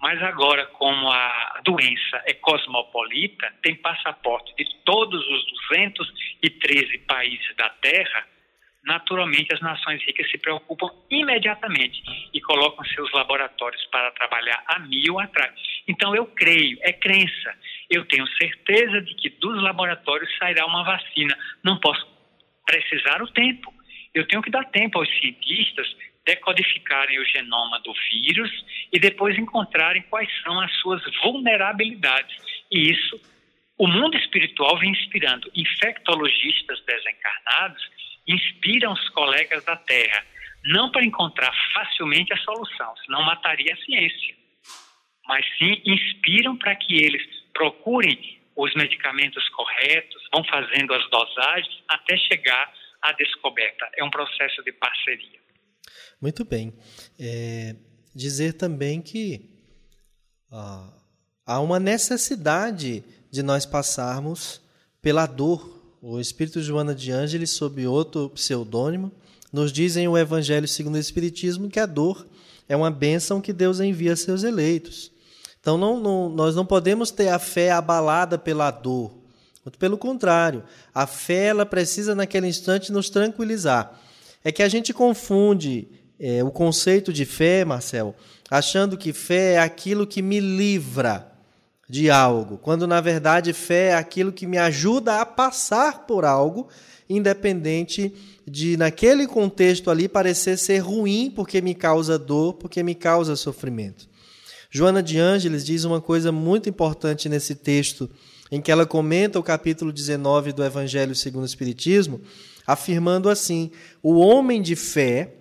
Mas agora, como a doença é cosmopolita, tem passaporte de todos os 213 países da Terra, naturalmente as nações ricas se preocupam imediatamente e colocam seus laboratórios para trabalhar a mil atrás. Então eu creio, é crença. Eu tenho certeza de que dos laboratórios sairá uma vacina. Não posso precisar o tempo eu tenho que dar tempo aos cientistas decodificarem o genoma do vírus e depois encontrarem quais são as suas vulnerabilidades. E isso, o mundo espiritual vem inspirando. Infectologistas desencarnados, inspiram os colegas da Terra, não para encontrar facilmente a solução, senão mataria a ciência, mas sim inspiram para que eles procurem os medicamentos corretos, vão fazendo as dosagens até chegar a descoberta. É um processo de parceria. Muito bem. É, dizer também que há uma necessidade de nós passarmos pela dor. O Espírito Joana de Ângeles, sob outro pseudônimo, nos dizem o Evangelho segundo o Espiritismo que a dor é uma bênção que Deus envia a seus eleitos. Então não, não, nós não podemos ter a fé abalada pela dor. Muito pelo contrário, a fé ela precisa naquele instante nos tranquilizar. É que a gente confunde é, o conceito de fé, Marcel, achando que fé é aquilo que me livra de algo, quando na verdade fé é aquilo que me ajuda a passar por algo, independente de naquele contexto ali parecer ser ruim porque me causa dor, porque me causa sofrimento. Joana de Ângeles diz uma coisa muito importante nesse texto, em que ela comenta o capítulo 19 do Evangelho segundo o Espiritismo, afirmando assim: o homem de fé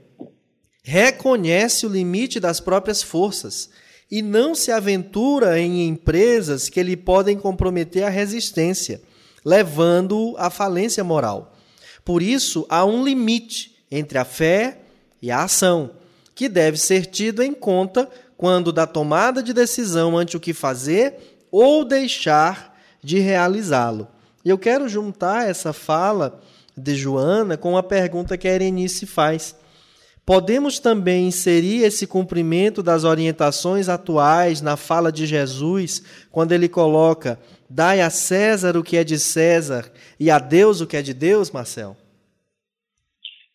reconhece o limite das próprias forças e não se aventura em empresas que lhe podem comprometer a resistência, levando-o à falência moral. Por isso, há um limite entre a fé e a ação, que deve ser tido em conta quando da tomada de decisão ante o que fazer ou deixar de realizá-lo. E eu quero juntar essa fala de Joana com a pergunta que a Erenice faz. Podemos também inserir esse cumprimento das orientações atuais na fala de Jesus, quando ele coloca: Dai a César o que é de César e a Deus o que é de Deus, Marcel?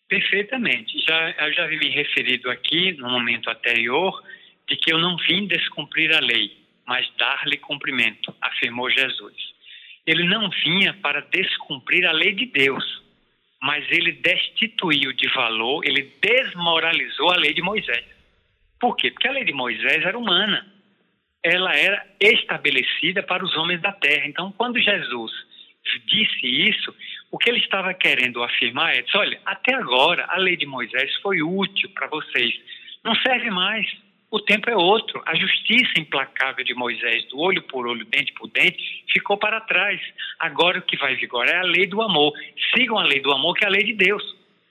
Perfeitamente. Já, eu já havia me referido aqui, no momento anterior, de que eu não vim descumprir a lei, mas dar-lhe cumprimento, afirmou Jesus. Ele não vinha para descumprir a lei de Deus, mas ele destituiu de valor, ele desmoralizou a lei de Moisés. Por quê? Porque a lei de Moisés era humana. Ela era estabelecida para os homens da terra. Então, quando Jesus disse isso, o que ele estava querendo afirmar é: olha, até agora a lei de Moisés foi útil para vocês, não serve mais. O tempo é outro. A justiça implacável de Moisés, do olho por olho, dente por dente, ficou para trás. Agora o que vai vigorar é a lei do amor. Sigam a lei do amor, que é a lei de Deus.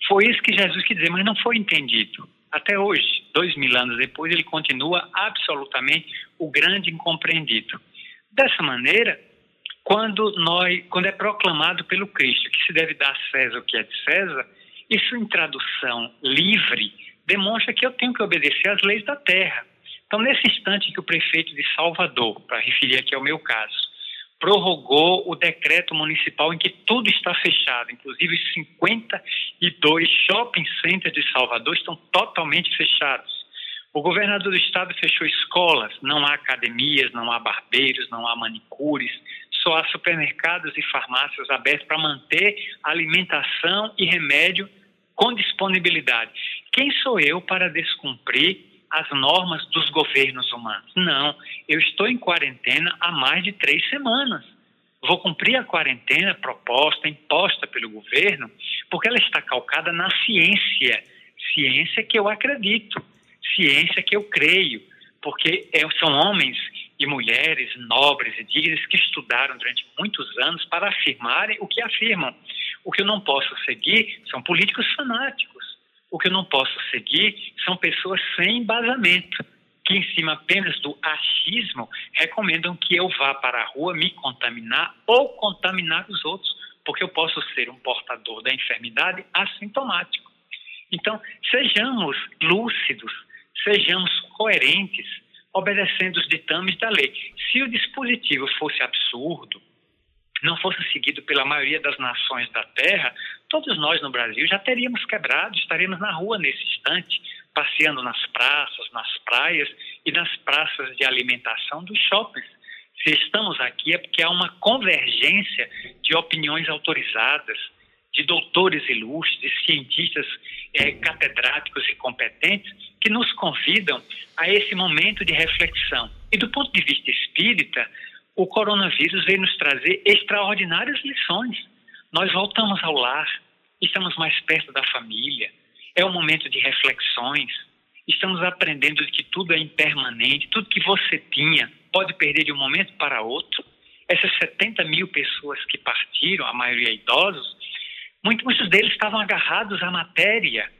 Foi isso que Jesus quis dizer, mas não foi entendido. Até hoje, dois mil anos depois, ele continua absolutamente o grande incompreendido. Dessa maneira, quando, nós, quando é proclamado pelo Cristo que se deve dar a César o que é de César, isso em tradução livre demonstra que eu tenho que obedecer às leis da terra. Então, nesse instante que o prefeito de Salvador, para referir aqui ao meu caso, prorrogou o decreto municipal em que tudo está fechado, inclusive os 52 shopping centers de Salvador estão totalmente fechados. O governador do estado fechou escolas, não há academias, não há barbeiros, não há manicures, só há supermercados e farmácias abertos para manter alimentação e remédio com disponibilidade. Quem sou eu para descumprir as normas dos governos humanos? Não, eu estou em quarentena há mais de três semanas. Vou cumprir a quarentena proposta, imposta pelo governo, porque ela está calcada na ciência, ciência que eu acredito, ciência que eu creio, porque é, são homens e mulheres nobres e dignas que estudaram durante muitos anos para afirmarem o que afirmam. O que eu não posso seguir são políticos fanáticos. O que eu não posso seguir são pessoas sem embasamento, que em cima apenas do achismo recomendam que eu vá para a rua me contaminar ou contaminar os outros, porque eu posso ser um portador da enfermidade assintomático. Então, sejamos lúcidos, sejamos coerentes obedecendo os ditames da lei. Se o dispositivo fosse absurdo, não fosse seguido pela maioria das nações da Terra, todos nós no Brasil já teríamos quebrado, estaríamos na rua nesse instante, passeando nas praças, nas praias e nas praças de alimentação dos shoppings. Se estamos aqui é porque há uma convergência de opiniões autorizadas, de doutores ilustres, de cientistas é, catedráticos e competentes que nos convidam a esse momento de reflexão. E do ponto de vista espírita, o coronavírus veio nos trazer extraordinárias lições. Nós voltamos ao lar, estamos mais perto da família, é um momento de reflexões, estamos aprendendo de que tudo é impermanente, tudo que você tinha pode perder de um momento para outro. Essas 70 mil pessoas que partiram, a maioria idosos, muitos deles estavam agarrados à matéria,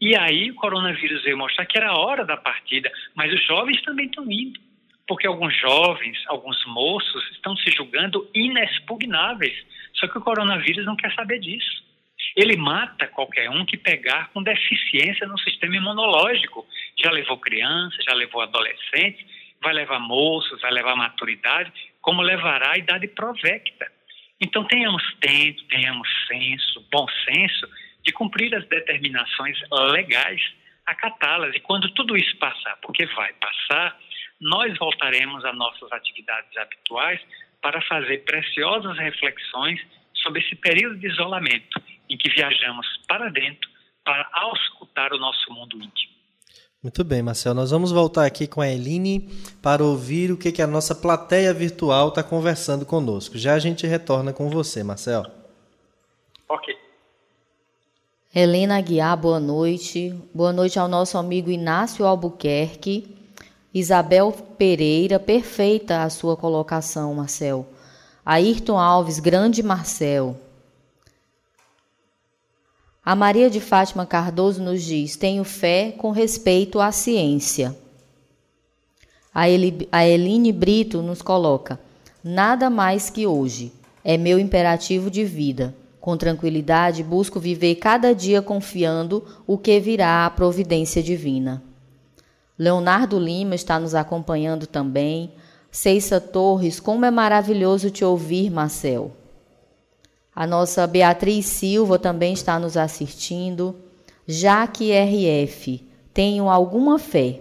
e aí o coronavírus veio mostrar que era a hora da partida, mas os jovens também estão indo. Porque alguns jovens, alguns moços estão se julgando inexpugnáveis. Só que o coronavírus não quer saber disso. Ele mata qualquer um que pegar com deficiência no sistema imunológico. Já levou crianças, já levou adolescentes, vai levar moços, vai levar maturidade, como levará a idade provecta. Então tenhamos tempo, tenhamos senso, bom senso de cumprir as determinações legais, acatá-las. E quando tudo isso passar, porque vai passar, nós voltaremos às nossas atividades habituais para fazer preciosas reflexões sobre esse período de isolamento em que viajamos para dentro para auscultar o nosso mundo íntimo. Muito bem, Marcel. Nós vamos voltar aqui com a Eline para ouvir o que, que a nossa plateia virtual está conversando conosco. Já a gente retorna com você, Marcel. Ok. Helena Aguiar, boa noite. Boa noite ao nosso amigo Inácio Albuquerque. Isabel Pereira, perfeita a sua colocação, Marcel. Ayrton Alves, grande Marcel. A Maria de Fátima Cardoso nos diz: Tenho fé com respeito à ciência. A, Eli, a Eline Brito nos coloca: Nada mais que hoje. É meu imperativo de vida. Com tranquilidade, busco viver cada dia confiando o que virá à providência divina. Leonardo Lima está nos acompanhando também. Ceissa Torres, como é maravilhoso te ouvir, Marcel. A nossa Beatriz Silva também está nos assistindo. Jaque RF, tenho alguma fé.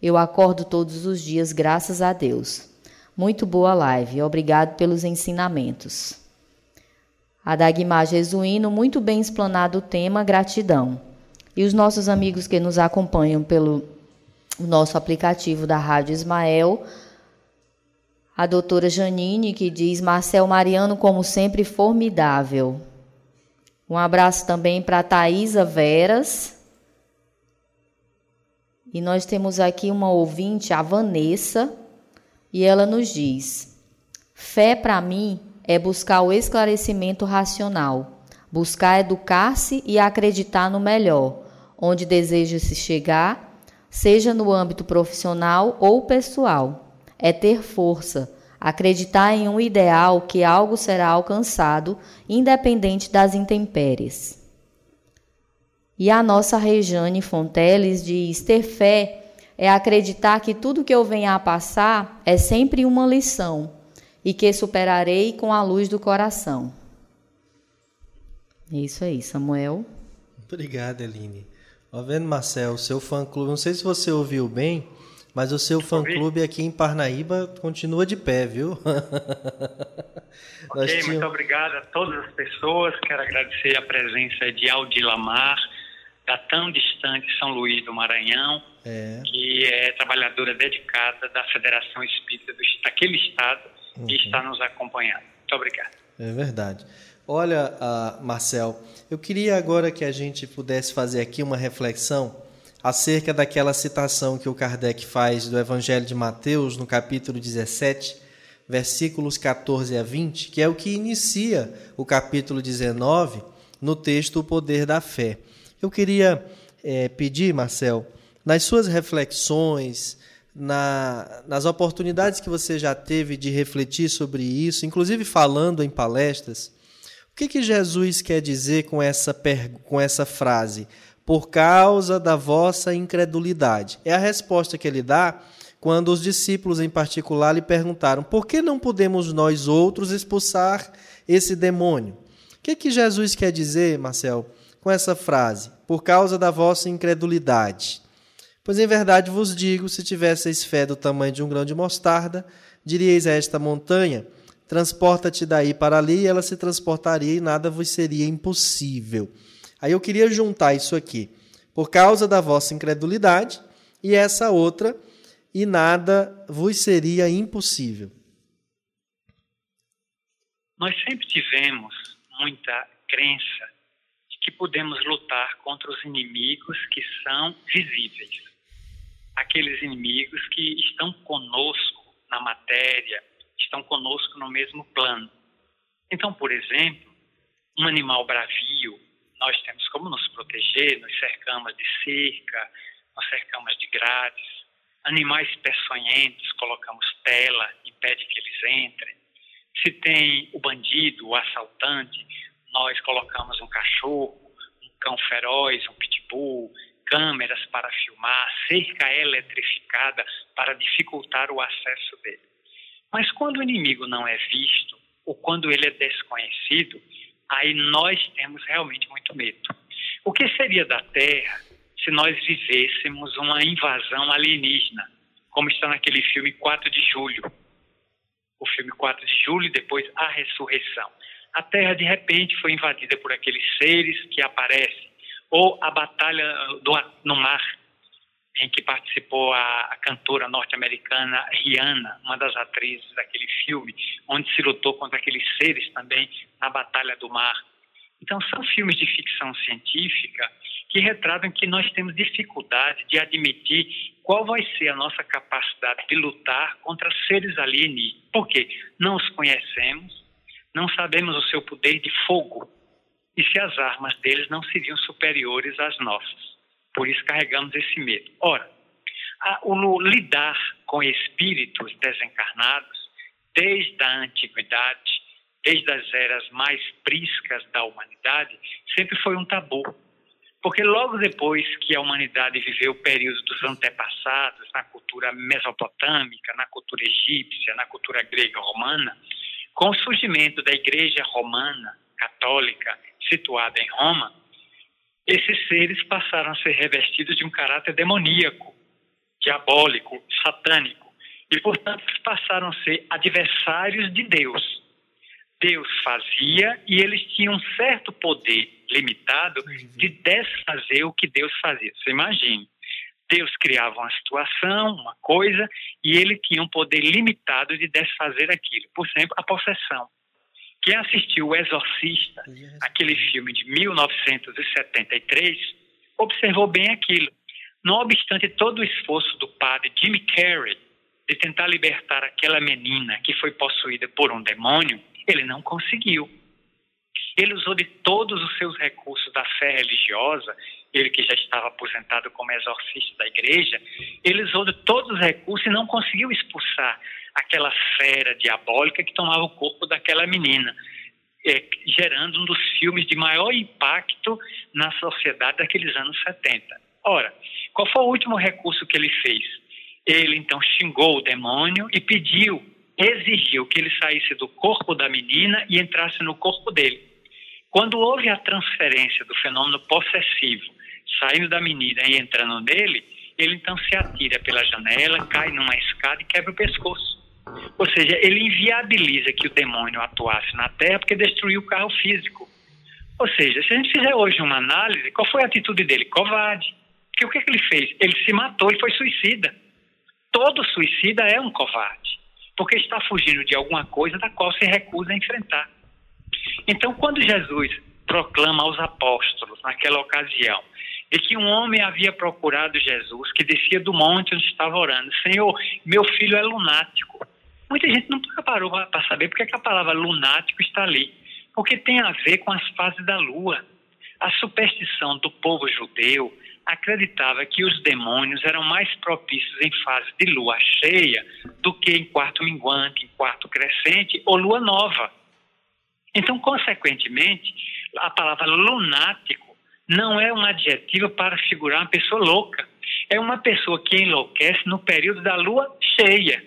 Eu acordo todos os dias, graças a Deus. Muito boa live. Obrigado pelos ensinamentos. A Dagmar Jesuíno, muito bem explanado o tema, gratidão. E os nossos amigos que nos acompanham pelo nosso aplicativo da Rádio Ismael, a doutora Janine, que diz Marcel Mariano, como sempre, formidável. Um abraço também para Thaisa Veras. E nós temos aqui uma ouvinte, a Vanessa, e ela nos diz: Fé para mim é buscar o esclarecimento racional, buscar educar-se e acreditar no melhor, onde deseja se chegar, seja no âmbito profissional ou pessoal é ter força, acreditar em um ideal que algo será alcançado, independente das intempéries. E a nossa Rejane Fonteles diz: ter fé é acreditar que tudo que eu venha a passar é sempre uma lição e que superarei com a luz do coração. É isso aí, Samuel. Obrigado, Eline. Ó, vendo, Marcel, seu fã-clube, não sei se você ouviu bem, mas o seu fã-clube aqui em Parnaíba continua de pé, viu? *laughs* ok, tínhamos... muito obrigado a todas as pessoas. Quero agradecer a presença de Aldilamar, da tão distante São Luís do Maranhão, é. que é trabalhadora dedicada da Federação Espírita do, daquele estado uhum. e está nos acompanhando. Muito obrigado. É verdade. Olha, uh, Marcel, eu queria agora que a gente pudesse fazer aqui uma reflexão acerca daquela citação que o Kardec faz do Evangelho de Mateus, no capítulo 17, versículos 14 a 20, que é o que inicia o capítulo 19, no texto O Poder da Fé. Eu queria é, pedir, Marcel, nas suas reflexões, na, nas oportunidades que você já teve de refletir sobre isso, inclusive falando em palestras, o que, que Jesus quer dizer com essa, com essa frase? por causa da vossa incredulidade. É a resposta que ele dá quando os discípulos, em particular, lhe perguntaram: por que não podemos nós outros expulsar esse demônio? O que, que Jesus quer dizer, Marcel, com essa frase? Por causa da vossa incredulidade. Pois em verdade vos digo: se tivesseis fé do tamanho de um grão de mostarda, diríeis a esta montanha: transporta-te daí para ali, e ela se transportaria e nada vos seria impossível. Aí eu queria juntar isso aqui. Por causa da vossa incredulidade e essa outra, e nada vos seria impossível. Nós sempre tivemos muita crença de que podemos lutar contra os inimigos que são visíveis. Aqueles inimigos que estão conosco na matéria, estão conosco no mesmo plano. Então, por exemplo, um animal bravio, nós temos como nos proteger, nos cercamos de cerca, nos cercamos de grades. animais peçonhentos, colocamos tela, impede que eles entrem. Se tem o bandido, o assaltante, nós colocamos um cachorro, um cão feroz, um pitbull, câmeras para filmar, cerca eletrificada para dificultar o acesso dele. Mas quando o inimigo não é visto, ou quando ele é desconhecido, aí nós temos realmente muito medo. O que seria da Terra se nós vivêssemos uma invasão alienígena, como está naquele filme 4 de Julho? O filme 4 de Julho e depois A Ressurreição. A Terra, de repente, foi invadida por aqueles seres que aparecem, ou a Batalha do, no Mar, em que participou a, a cantora norte-americana Rihanna, uma das atrizes daquele filme, onde se lutou contra aqueles seres também na Batalha do Mar. Então, são filmes de ficção científica que retratam que nós temos dificuldade de admitir qual vai ser a nossa capacidade de lutar contra seres alienígenas. Por quê? Não os conhecemos, não sabemos o seu poder de fogo e se as armas deles não seriam superiores às nossas. Por isso carregamos esse medo. Ora, a, o lidar com espíritos desencarnados, desde a antiguidade, desde as eras mais priscas da humanidade, sempre foi um tabu. Porque logo depois que a humanidade viveu o período dos antepassados, na cultura mesopotâmica, na cultura egípcia, na cultura grega romana, com o surgimento da igreja romana, católica, situada em Roma, esses seres passaram a ser revestidos de um caráter demoníaco, diabólico, satânico, e, portanto, passaram a ser adversários de Deus. Deus fazia e eles tinham um certo poder limitado de desfazer o que Deus fazia. Você imagine, Deus criava uma situação, uma coisa, e ele tinha um poder limitado de desfazer aquilo. Por exemplo, a possessão. Quem assistiu O Exorcista, aquele filme de 1973, observou bem aquilo. Não obstante todo o esforço do padre Jimmy Carrey de tentar libertar aquela menina que foi possuída por um demônio, ele não conseguiu. Ele usou de todos os seus recursos da fé religiosa, ele que já estava aposentado como exorcista da igreja, ele usou de todos os recursos e não conseguiu expulsar aquela fera diabólica que tomava o corpo daquela menina, é, gerando um dos filmes de maior impacto na sociedade daqueles anos 70. Ora, qual foi o último recurso que ele fez? Ele então xingou o demônio e pediu, exigiu que ele saísse do corpo da menina e entrasse no corpo dele. Quando houve a transferência do fenômeno possessivo, saindo da menina e entrando nele, ele então se atira pela janela, cai numa escada e quebra o pescoço. Ou seja, ele inviabiliza que o demônio atuasse na Terra porque destruiu o carro físico. Ou seja, se a gente fizer hoje uma análise, qual foi a atitude dele? Covarde. Porque o que, é que ele fez? Ele se matou, ele foi suicida. Todo suicida é um covarde, porque está fugindo de alguma coisa da qual se recusa a enfrentar. Então, quando Jesus proclama aos apóstolos, naquela ocasião, de que um homem havia procurado Jesus, que descia do monte onde estava orando: Senhor, meu filho é lunático. Muita gente não parou para saber porque que a palavra lunático está ali. Porque tem a ver com as fases da lua. A superstição do povo judeu acreditava que os demônios eram mais propícios em fase de lua cheia do que em quarto minguante, em quarto crescente ou lua nova. Então, consequentemente, a palavra lunático não é um adjetivo para figurar uma pessoa louca. É uma pessoa que enlouquece no período da lua cheia.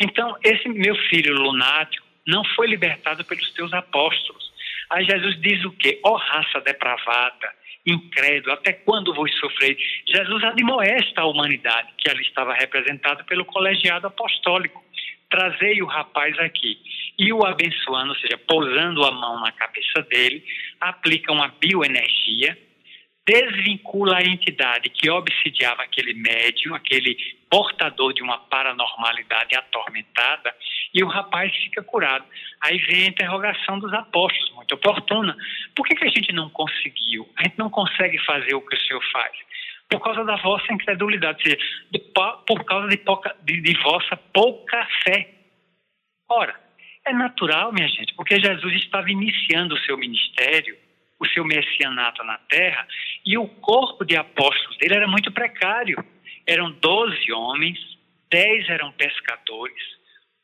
Então, esse meu filho lunático não foi libertado pelos teus apóstolos. Aí Jesus diz o quê? Ó oh, raça depravada, incrédula, até quando vos sofrer? Jesus admoesta a humanidade, que ali estava representada pelo colegiado apostólico. Trazei o rapaz aqui. E o abençoando, ou seja, pousando a mão na cabeça dele, aplica uma bioenergia, desvincula a entidade que obsidiava aquele médium, aquele portador de uma paranormalidade atormentada, e o rapaz fica curado. Aí vem a interrogação dos apóstolos, muito oportuna. Por que, que a gente não conseguiu? A gente não consegue fazer o que o Senhor faz? Por causa da vossa incredulidade, ou seja, por causa de, pouca, de, de vossa pouca fé. Ora, é natural, minha gente, porque Jesus estava iniciando o seu ministério, o seu messianato na terra, e o corpo de apóstolos dele era muito precário eram doze homens, dez eram pescadores,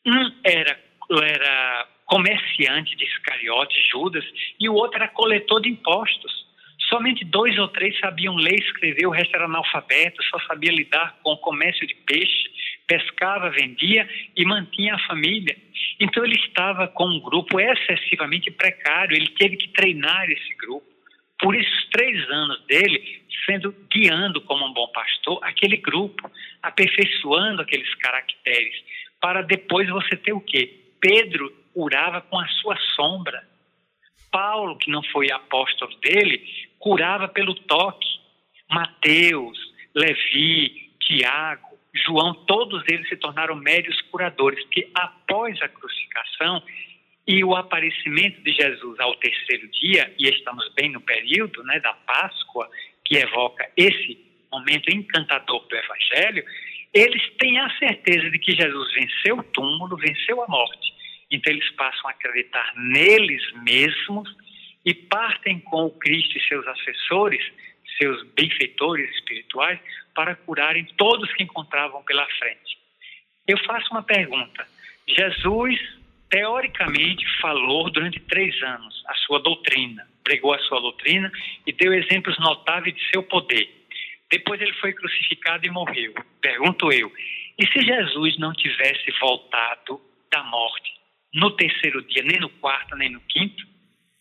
um era, era comerciante de Iscariote, Judas, e o outro era coletor de impostos. Somente dois ou três sabiam ler e escrever, o resto era analfabeto, só sabia lidar com o comércio de peixe, pescava, vendia e mantinha a família. Então ele estava com um grupo excessivamente precário, ele teve que treinar esse grupo. Por esses três anos dele, sendo guiando como um bom pastor aquele grupo, aperfeiçoando aqueles caracteres, para depois você ter o quê? Pedro curava com a sua sombra. Paulo, que não foi apóstolo dele, curava pelo toque. Mateus, Levi, Tiago, João, todos eles se tornaram médios curadores, que após a crucificação e o aparecimento de Jesus ao terceiro dia, e estamos bem no período né, da Páscoa, que evoca esse momento encantador do Evangelho, eles têm a certeza de que Jesus venceu o túmulo, venceu a morte. Então eles passam a acreditar neles mesmos e partem com o Cristo e seus assessores, seus benfeitores espirituais, para curarem todos que encontravam pela frente. Eu faço uma pergunta. Jesus, teoricamente, falou durante três anos a sua doutrina, pregou a sua doutrina e deu exemplos notáveis de seu poder. Depois ele foi crucificado e morreu. Pergunto eu, e se Jesus não tivesse voltado da morte no terceiro dia, nem no quarto, nem no quinto,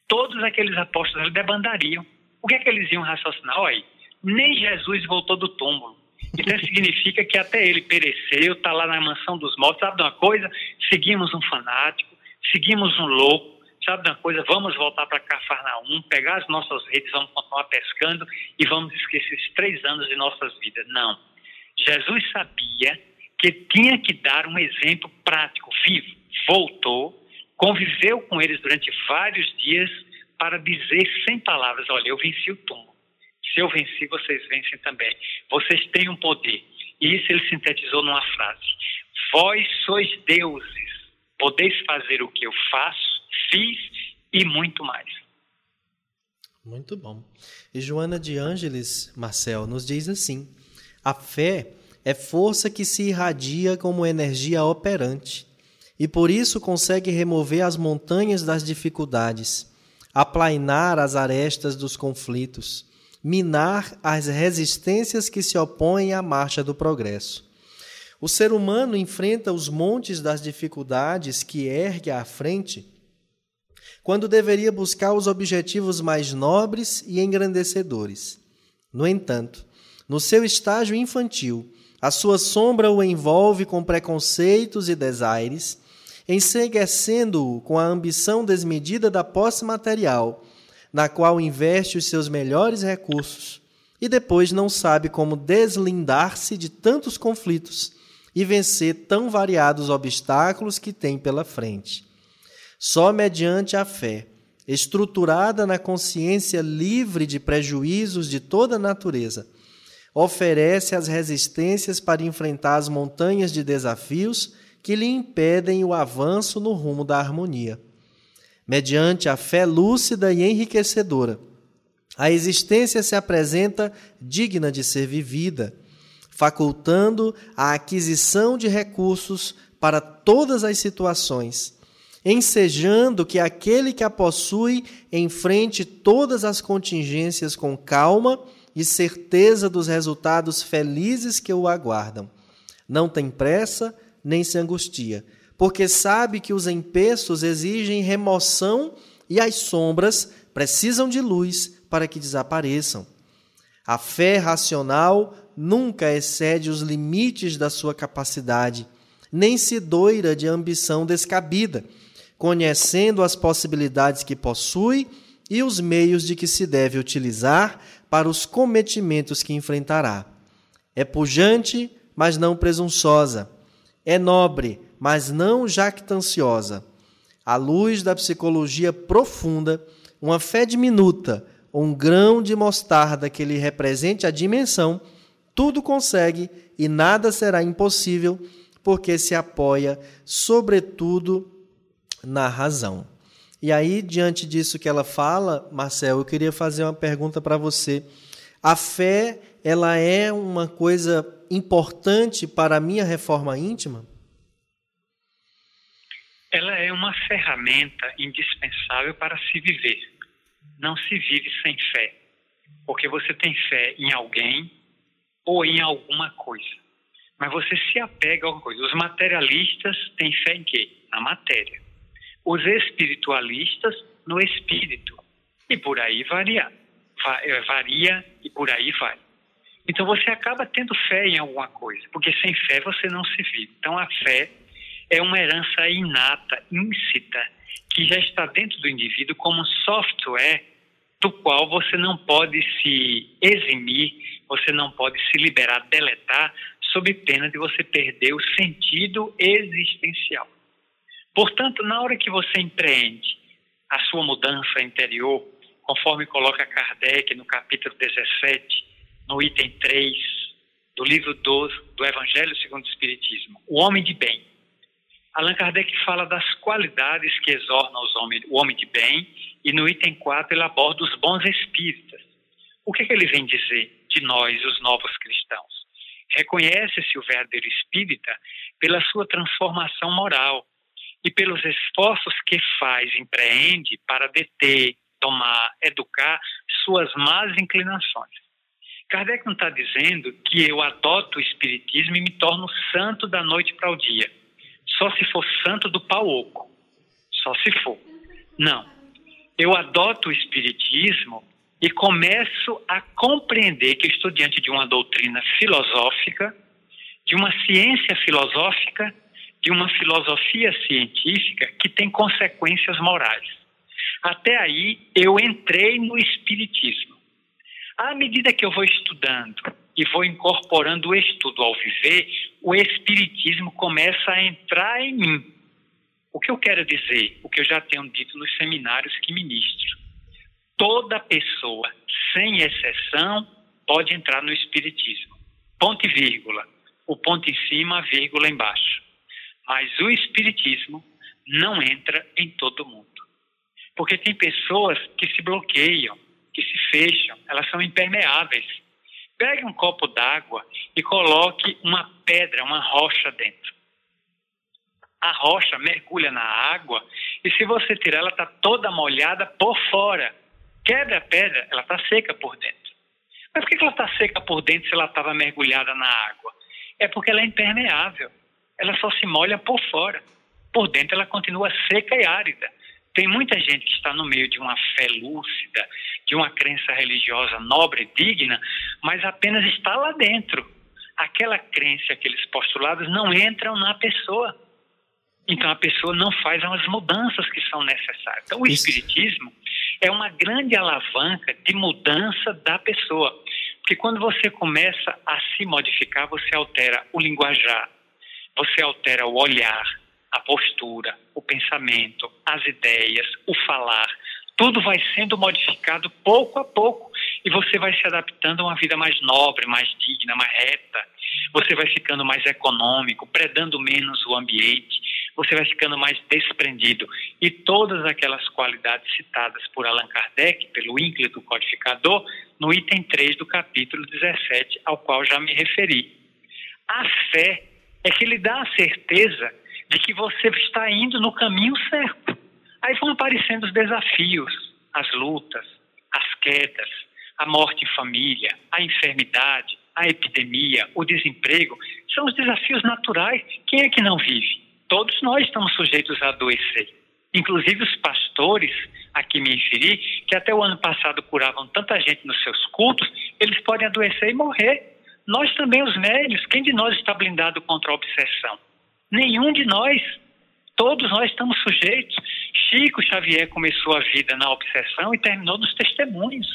todos aqueles apóstolos debandariam. O que é que eles iam raciocinar? Olha, nem Jesus voltou do túmulo. Então significa que até ele pereceu, está lá na mansão dos mortos. Sabe de uma coisa? Seguimos um fanático, seguimos um louco. Sabe de uma coisa? Vamos voltar para Cafarnaum, pegar as nossas redes, vamos continuar pescando e vamos esquecer esses três anos de nossas vidas. Não. Jesus sabia que tinha que dar um exemplo prático, vivo. Voltou, conviveu com eles durante vários dias para dizer sem palavras: olha, eu venci o túmulo. Se eu venci, vocês vencem também. Vocês têm um poder. E isso ele sintetizou numa frase: Vós sois deuses, podeis fazer o que eu faço, fiz e muito mais. Muito bom. E Joana de Ângeles, Marcel, nos diz assim: a fé é força que se irradia como energia operante e por isso consegue remover as montanhas das dificuldades, aplainar as arestas dos conflitos, minar as resistências que se opõem à marcha do progresso. O ser humano enfrenta os montes das dificuldades que ergue à frente quando deveria buscar os objetivos mais nobres e engrandecedores. No entanto, no seu estágio infantil, a sua sombra o envolve com preconceitos e desaires enseguecendo-o com a ambição desmedida da posse material, na qual investe os seus melhores recursos, e depois não sabe como deslindar-se de tantos conflitos e vencer tão variados obstáculos que tem pela frente. Só mediante a fé, estruturada na consciência livre de prejuízos de toda natureza, oferece as resistências para enfrentar as montanhas de desafios que lhe impedem o avanço no rumo da harmonia. Mediante a fé lúcida e enriquecedora, a existência se apresenta digna de ser vivida, facultando a aquisição de recursos para todas as situações, ensejando que aquele que a possui enfrente todas as contingências com calma e certeza dos resultados felizes que o aguardam. Não tem pressa, nem se angustia, porque sabe que os empeços exigem remoção e as sombras precisam de luz para que desapareçam. A fé racional nunca excede os limites da sua capacidade, nem se doira de ambição descabida, conhecendo as possibilidades que possui e os meios de que se deve utilizar para os cometimentos que enfrentará. É pujante, mas não presunçosa é nobre, mas não jactanciosa. À luz da psicologia profunda, uma fé diminuta, um grão de mostarda que lhe represente a dimensão, tudo consegue e nada será impossível, porque se apoia, sobretudo, na razão. E aí, diante disso que ela fala, Marcel, eu queria fazer uma pergunta para você. A fé ela é uma coisa importante para a minha reforma íntima? Ela é uma ferramenta indispensável para se viver. Não se vive sem fé, porque você tem fé em alguém ou em alguma coisa. Mas você se apega a alguma coisa. Os materialistas têm fé em quê? Na matéria. Os espiritualistas no espírito. E por aí varia. Eh, varia e por aí vai. Então você acaba tendo fé em alguma coisa, porque sem fé você não se vive. Então a fé é uma herança inata, íncita, que já está dentro do indivíduo como um software do qual você não pode se eximir, você não pode se liberar, deletar, sob pena de você perder o sentido existencial. Portanto, na hora que você empreende a sua mudança interior, conforme coloca Kardec no capítulo 17, no item 3 do livro 12 do Evangelho segundo o Espiritismo, o homem de bem. Allan Kardec fala das qualidades que exornam homens, o homem de bem, e no item 4 ele aborda os bons espíritas. O que, que ele vem dizer de nós, os novos cristãos? Reconhece-se o verdadeiro espírita pela sua transformação moral e pelos esforços que faz, empreende para deter, tomar, educar suas más inclinações. Kardec não está dizendo que eu adoto o espiritismo e me torno santo da noite para o dia. Só se for santo do pau oco. Só se for. Não. Eu adoto o espiritismo e começo a compreender que estou diante de uma doutrina filosófica, de uma ciência filosófica, de uma filosofia científica que tem consequências morais. Até aí eu entrei no espiritismo. À medida que eu vou estudando e vou incorporando o estudo ao viver, o espiritismo começa a entrar em mim. O que eu quero dizer, o que eu já tenho dito nos seminários que ministro, toda pessoa, sem exceção, pode entrar no espiritismo. Ponto e vírgula. O ponto em cima, a vírgula embaixo. Mas o espiritismo não entra em todo mundo. Porque tem pessoas que se bloqueiam, que se fecham, elas são impermeáveis. Pegue um copo d'água e coloque uma pedra, uma rocha dentro. A rocha mergulha na água e se você tirar, ela está toda molhada por fora. Quebra a pedra, ela está seca por dentro. Mas por que ela está seca por dentro se ela estava mergulhada na água? É porque ela é impermeável. Ela só se molha por fora. Por dentro ela continua seca e árida. Tem muita gente que está no meio de uma fé lúcida, de uma crença religiosa nobre e digna, mas apenas está lá dentro. Aquela crença, aqueles postulados não entram na pessoa. Então a pessoa não faz as mudanças que são necessárias. Então o Espiritismo é uma grande alavanca de mudança da pessoa. Porque quando você começa a se modificar, você altera o linguajar, você altera o olhar, a postura, o pensamento, as ideias, o falar. Tudo vai sendo modificado pouco a pouco e você vai se adaptando a uma vida mais nobre, mais digna, mais reta. Você vai ficando mais econômico, predando menos o ambiente, você vai ficando mais desprendido. E todas aquelas qualidades citadas por Allan Kardec, pelo ínclito codificador, no item 3 do capítulo 17, ao qual já me referi. A fé é que lhe dá a certeza de que você está indo no caminho certo. Aí vão aparecendo os desafios, as lutas, as quedas, a morte em família, a enfermidade, a epidemia, o desemprego. São os desafios naturais. Quem é que não vive? Todos nós estamos sujeitos a adoecer. Inclusive os pastores, aqui me inferi, que até o ano passado curavam tanta gente nos seus cultos, eles podem adoecer e morrer. Nós também, os médios, quem de nós está blindado contra a obsessão? Nenhum de nós. Todos nós estamos sujeitos. Chico Xavier começou a vida na obsessão e terminou nos testemunhos.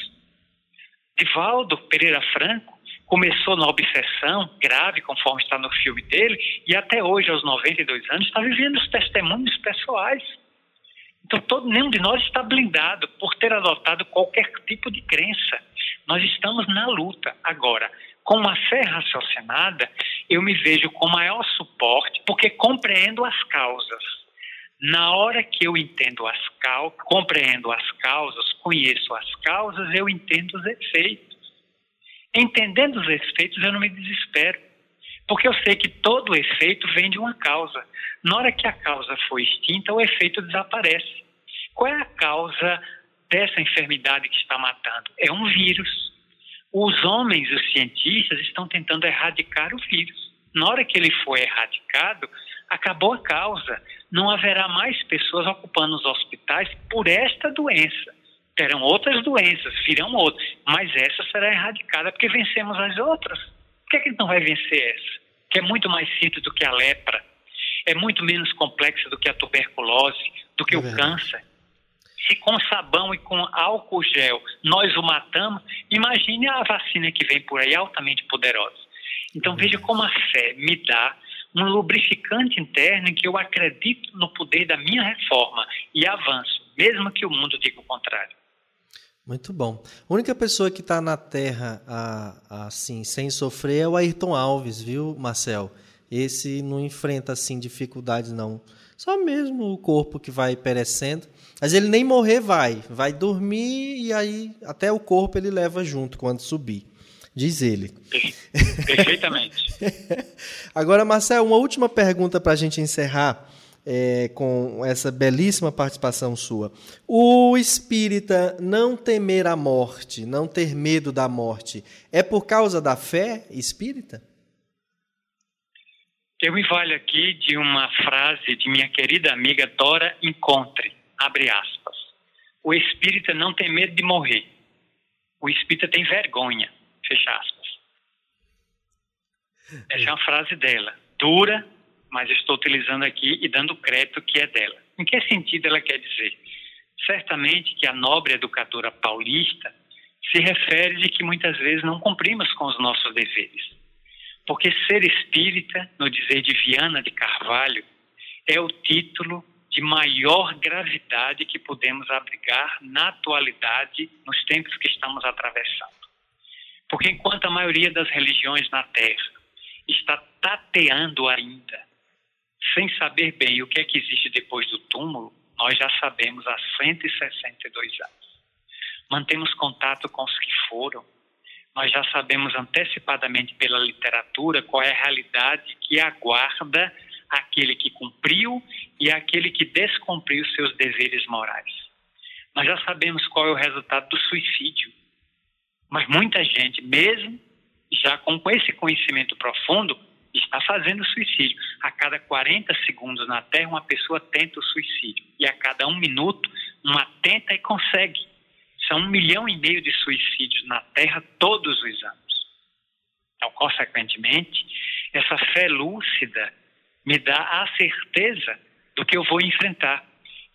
Divaldo Pereira Franco começou na obsessão grave, conforme está no filme dele, e até hoje, aos 92 anos, está vivendo os testemunhos pessoais. Então, todo, nenhum de nós está blindado por ter adotado qualquer tipo de crença. Nós estamos na luta. Agora, com uma fé raciocinada, eu me vejo com maior suporte, porque compreendo as causas. Na hora que eu entendo as causas, compreendo as causas, conheço as causas, eu entendo os efeitos. Entendendo os efeitos, eu não me desespero. Porque eu sei que todo efeito vem de uma causa. Na hora que a causa foi extinta, o efeito desaparece. Qual é a causa dessa enfermidade que está matando? É um vírus. Os homens, os cientistas, estão tentando erradicar o vírus. Na hora que ele foi erradicado, acabou a causa. Não haverá mais pessoas ocupando os hospitais por esta doença. Terão outras doenças, virão outras, mas essa será erradicada porque vencemos as outras. Por que, é que não vai vencer essa? Que é muito mais simples do que a lepra, é muito menos complexa do que a tuberculose, do que é o câncer. Se com sabão e com álcool gel nós o matamos, imagine a vacina que vem por aí altamente poderosa. Então veja como a fé me dá um lubrificante interno em que eu acredito no poder da minha reforma e avanço, mesmo que o mundo diga o contrário. Muito bom. A única pessoa que está na Terra assim, sem sofrer é o Ayrton Alves, viu, Marcel? Esse não enfrenta assim dificuldades não. Só mesmo o corpo que vai perecendo. Mas ele nem morrer vai, vai dormir e aí até o corpo ele leva junto quando subir. Diz ele. Perfeitamente. *laughs* Agora, Marcel, uma última pergunta para a gente encerrar é, com essa belíssima participação sua. O espírita não temer a morte, não ter medo da morte, é por causa da fé espírita? Eu me valho aqui de uma frase de minha querida amiga Dora Encontre, abre aspas. O espírita não tem medo de morrer. O espírita tem vergonha, fecha aspas. Essa é uma frase dela, dura, mas estou utilizando aqui e dando crédito que é dela. Em que sentido ela quer dizer? Certamente que a nobre educadora paulista se refere de que muitas vezes não cumprimos com os nossos deveres. Porque ser espírita, no dizer de Viana de Carvalho, é o título de maior gravidade que podemos abrigar na atualidade, nos tempos que estamos atravessando. Porque enquanto a maioria das religiões na Terra está tateando ainda sem saber bem o que é que existe depois do túmulo, nós já sabemos há 162 anos. Mantemos contato com os que foram, nós já sabemos antecipadamente pela literatura qual é a realidade que aguarda aquele que cumpriu e aquele que descumpriu seus deveres morais. Nós já sabemos qual é o resultado do suicídio. Mas muita gente, mesmo já com esse conhecimento profundo, está fazendo suicídio. A cada 40 segundos na Terra, uma pessoa tenta o suicídio. E a cada um minuto, uma tenta e consegue. São um milhão e meio de suicídios na Terra todos os anos. Então, consequentemente, essa fé lúcida me dá a certeza do que eu vou enfrentar.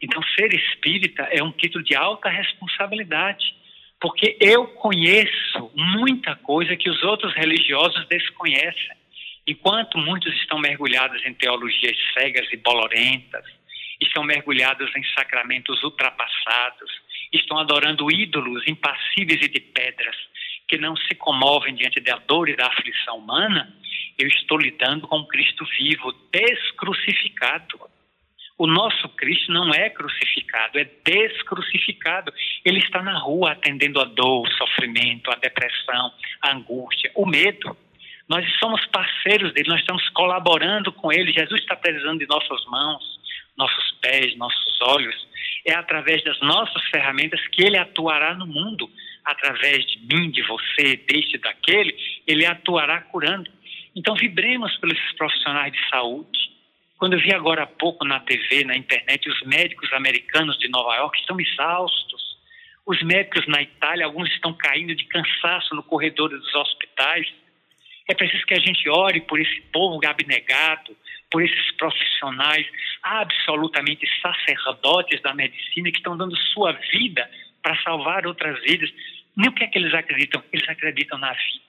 Então, ser espírita é um título de alta responsabilidade, porque eu conheço muita coisa que os outros religiosos desconhecem. Enquanto muitos estão mergulhados em teologias cegas e bolorentas, estão mergulhados em sacramentos ultrapassados, estão adorando ídolos impassíveis e de pedras, que não se comovem diante da dor e da aflição humana, eu estou lidando com Cristo vivo, descrucificado. O nosso Cristo não é crucificado, é descrucificado. Ele está na rua atendendo a dor, o sofrimento, a depressão, a angústia, o medo. Nós somos parceiros dele, nós estamos colaborando com ele. Jesus está precisando de nossas mãos, nossos pés, nossos olhos. É através das nossas ferramentas que ele atuará no mundo. Através de mim, de você, deste, daquele, ele atuará curando. Então, vibremos pelos profissionais de saúde. Quando eu vi agora há pouco na TV, na internet, os médicos americanos de Nova York estão exaustos. Os médicos na Itália, alguns estão caindo de cansaço no corredor dos hospitais é preciso que a gente ore por esse povo abnegado, por esses profissionais absolutamente sacerdotes da medicina que estão dando sua vida para salvar outras vidas. Nem o que é que eles acreditam? Eles acreditam na vida.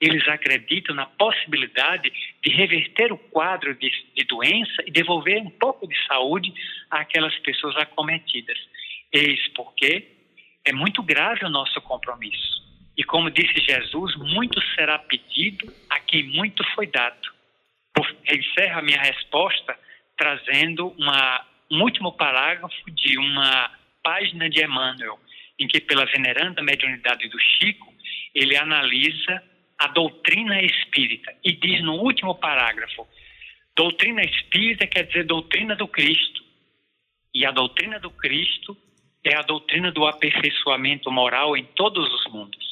Eles acreditam na possibilidade de reverter o quadro de, de doença e devolver um pouco de saúde àquelas pessoas acometidas. Eis porque é muito grave o nosso compromisso. E como disse Jesus, muito será pedido a quem muito foi dado. Encerro a minha resposta trazendo uma, um último parágrafo de uma página de Emmanuel, em que, pela veneranda mediunidade do Chico, ele analisa a doutrina espírita e diz no último parágrafo: doutrina espírita quer dizer doutrina do Cristo. E a doutrina do Cristo é a doutrina do aperfeiçoamento moral em todos os mundos.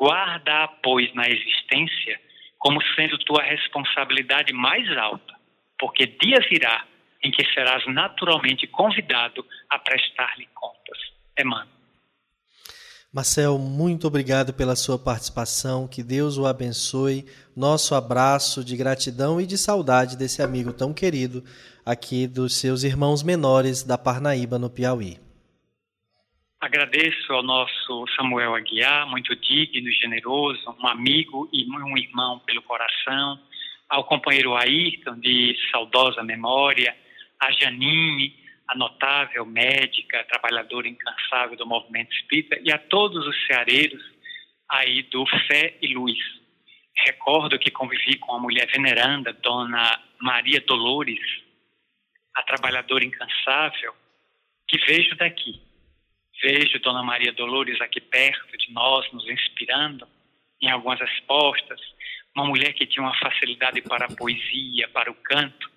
Guarda-a, pois, na existência como sendo tua responsabilidade mais alta, porque dia virá em que serás naturalmente convidado a prestar-lhe contas. Emmanuel. Marcel, muito obrigado pela sua participação. Que Deus o abençoe. Nosso abraço de gratidão e de saudade desse amigo tão querido aqui dos seus irmãos menores da Parnaíba, no Piauí. Agradeço ao nosso Samuel Aguiar, muito digno e generoso, um amigo e um irmão pelo coração, ao companheiro Ayrton, de saudosa memória, a Janine, a notável médica, trabalhadora incansável do movimento espírita, e a todos os ceareiros aí do Fé e Luz. Recordo que convivi com a mulher veneranda, Dona Maria Dolores, a trabalhadora incansável, que vejo daqui. Vejo Dona Maria Dolores aqui perto de nós, nos inspirando em algumas respostas. Uma mulher que tinha uma facilidade para a poesia, para o canto,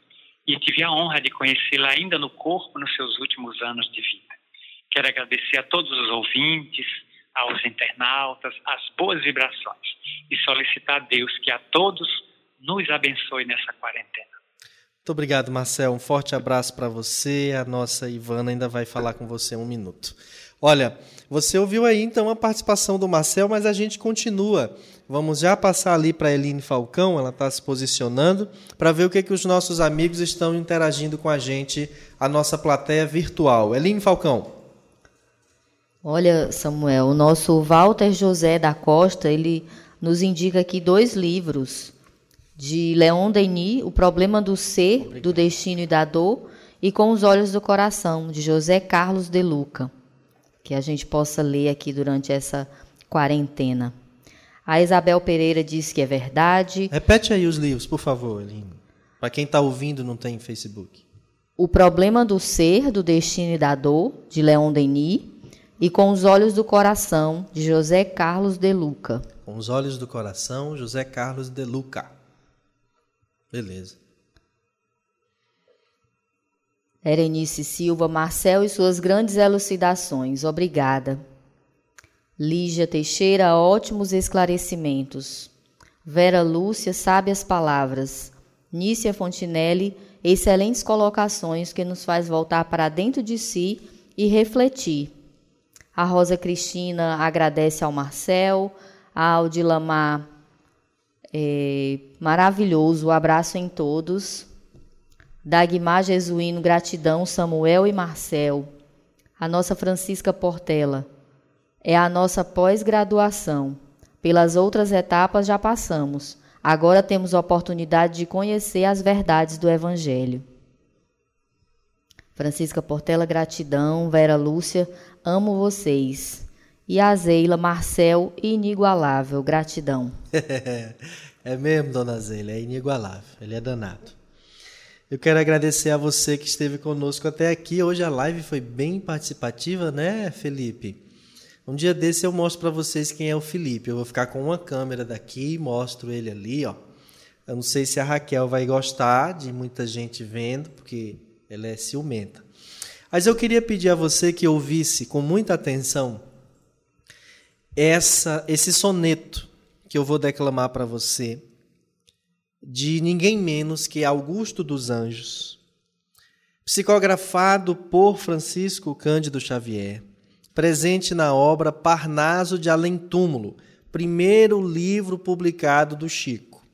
e tive a honra de conhecê-la ainda no corpo nos seus últimos anos de vida. Quero agradecer a todos os ouvintes, aos internautas, as boas vibrações e solicitar a Deus que a todos nos abençoe nessa quarentena. Muito obrigado, Marcel. Um forte abraço para você. A nossa Ivana ainda vai falar com você um minuto. Olha, você ouviu aí então a participação do Marcel, mas a gente continua Vamos já passar ali para a Eline Falcão, ela está se posicionando, para ver o que, que os nossos amigos estão interagindo com a gente, a nossa plateia virtual. Eline Falcão. Olha, Samuel, o nosso Walter José da Costa, ele nos indica aqui dois livros de Leon Denis, O Problema do Ser, Obrigado. do Destino e da Dor, e Com os Olhos do Coração, de José Carlos de Luca, que a gente possa ler aqui durante essa quarentena. A Isabel Pereira diz que é verdade. Repete aí os livros, por favor, Eline. Para quem está ouvindo não tem Facebook. O Problema do Ser, do Destino e da Dor, de Leon Denis. E Com os Olhos do Coração, de José Carlos de Luca. Com os Olhos do Coração, José Carlos de Luca. Beleza. Erenice Silva, Marcel e suas grandes elucidações. Obrigada. Lígia Teixeira, ótimos esclarecimentos. Vera Lúcia, sábias palavras. Nícia Fontinelli, excelentes colocações que nos faz voltar para dentro de si e refletir. A Rosa Cristina agradece ao Marcel, a Aldilamar, é, maravilhoso, abraço em todos. Dagmar Jesuíno, gratidão, Samuel e Marcel. A nossa Francisca Portela, é a nossa pós-graduação. Pelas outras etapas já passamos. Agora temos a oportunidade de conhecer as verdades do Evangelho. Francisca Portela, gratidão. Vera Lúcia, amo vocês. E a Zeila, Marcel, inigualável, gratidão. *laughs* é mesmo, dona Zeila, é inigualável. Ele é danado. Eu quero agradecer a você que esteve conosco até aqui. Hoje a live foi bem participativa, né, Felipe? Um dia desse eu mostro para vocês quem é o Felipe. Eu vou ficar com uma câmera daqui e mostro ele ali, ó. Eu não sei se a Raquel vai gostar de muita gente vendo, porque ela é ciumenta. Mas eu queria pedir a você que ouvisse com muita atenção essa esse soneto que eu vou declamar para você de ninguém menos que Augusto dos Anjos, psicografado por Francisco Cândido Xavier presente na obra Parnaso de Além Túmulo, primeiro livro publicado do Chico.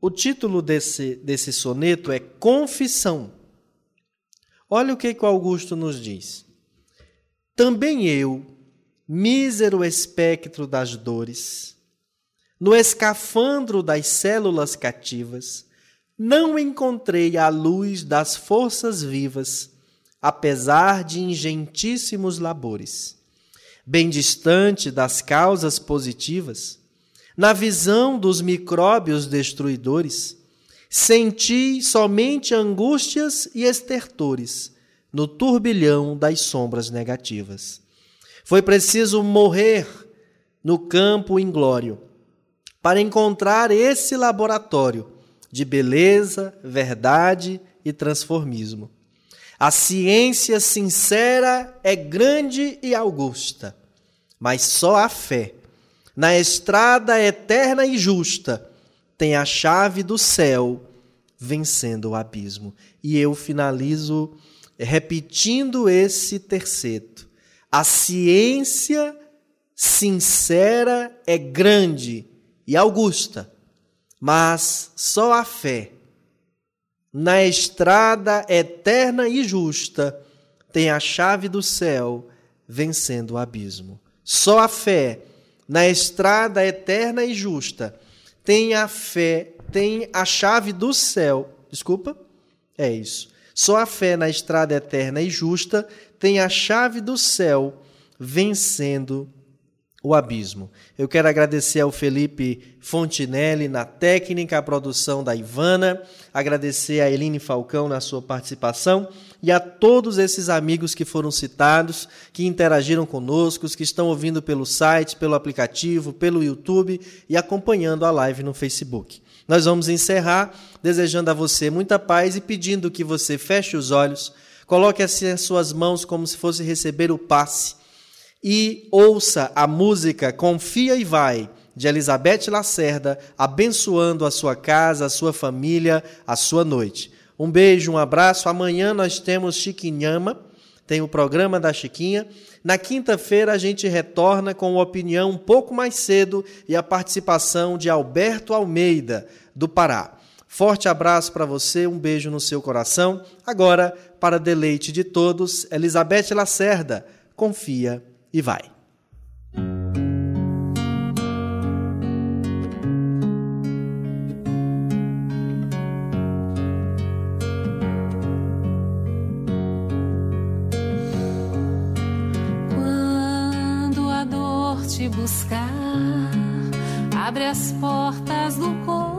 O título desse, desse soneto é Confissão. Olha o que, que o Augusto nos diz. Também eu, mísero espectro das dores, no escafandro das células cativas, não encontrei a luz das forças vivas apesar de ingentíssimos labores. Bem distante das causas positivas, na visão dos micróbios destruidores, senti somente angústias e estertores no turbilhão das sombras negativas. Foi preciso morrer no campo inglório, para encontrar esse laboratório de beleza, verdade e transformismo. A ciência sincera é grande e augusta, mas só a fé, na estrada eterna e justa, tem a chave do céu vencendo o abismo. E eu finalizo repetindo esse terceto. A ciência sincera é grande e augusta, mas só a fé, na estrada eterna e justa, tem a chave do céu vencendo o abismo. Só a fé, na estrada eterna e justa, tem a fé, tem a chave do céu. Desculpa? É isso. Só a fé na estrada eterna e justa tem a chave do céu vencendo o abismo. Eu quero agradecer ao Felipe Fontinelli na técnica, a produção da Ivana, agradecer a Eline Falcão na sua participação e a todos esses amigos que foram citados, que interagiram conosco, que estão ouvindo pelo site, pelo aplicativo, pelo YouTube e acompanhando a live no Facebook. Nós vamos encerrar desejando a você muita paz e pedindo que você feche os olhos, coloque assim as suas mãos como se fosse receber o passe e ouça a música Confia e Vai, de Elizabeth Lacerda, abençoando a sua casa, a sua família, a sua noite. Um beijo, um abraço. Amanhã nós temos Chiquinhama, tem o programa da Chiquinha. Na quinta-feira a gente retorna com opinião um pouco mais cedo e a participação de Alberto Almeida, do Pará. Forte abraço para você, um beijo no seu coração. Agora, para deleite de todos, Elizabeth Lacerda, confia e vai. Quando a dor te buscar, abre as portas do coração.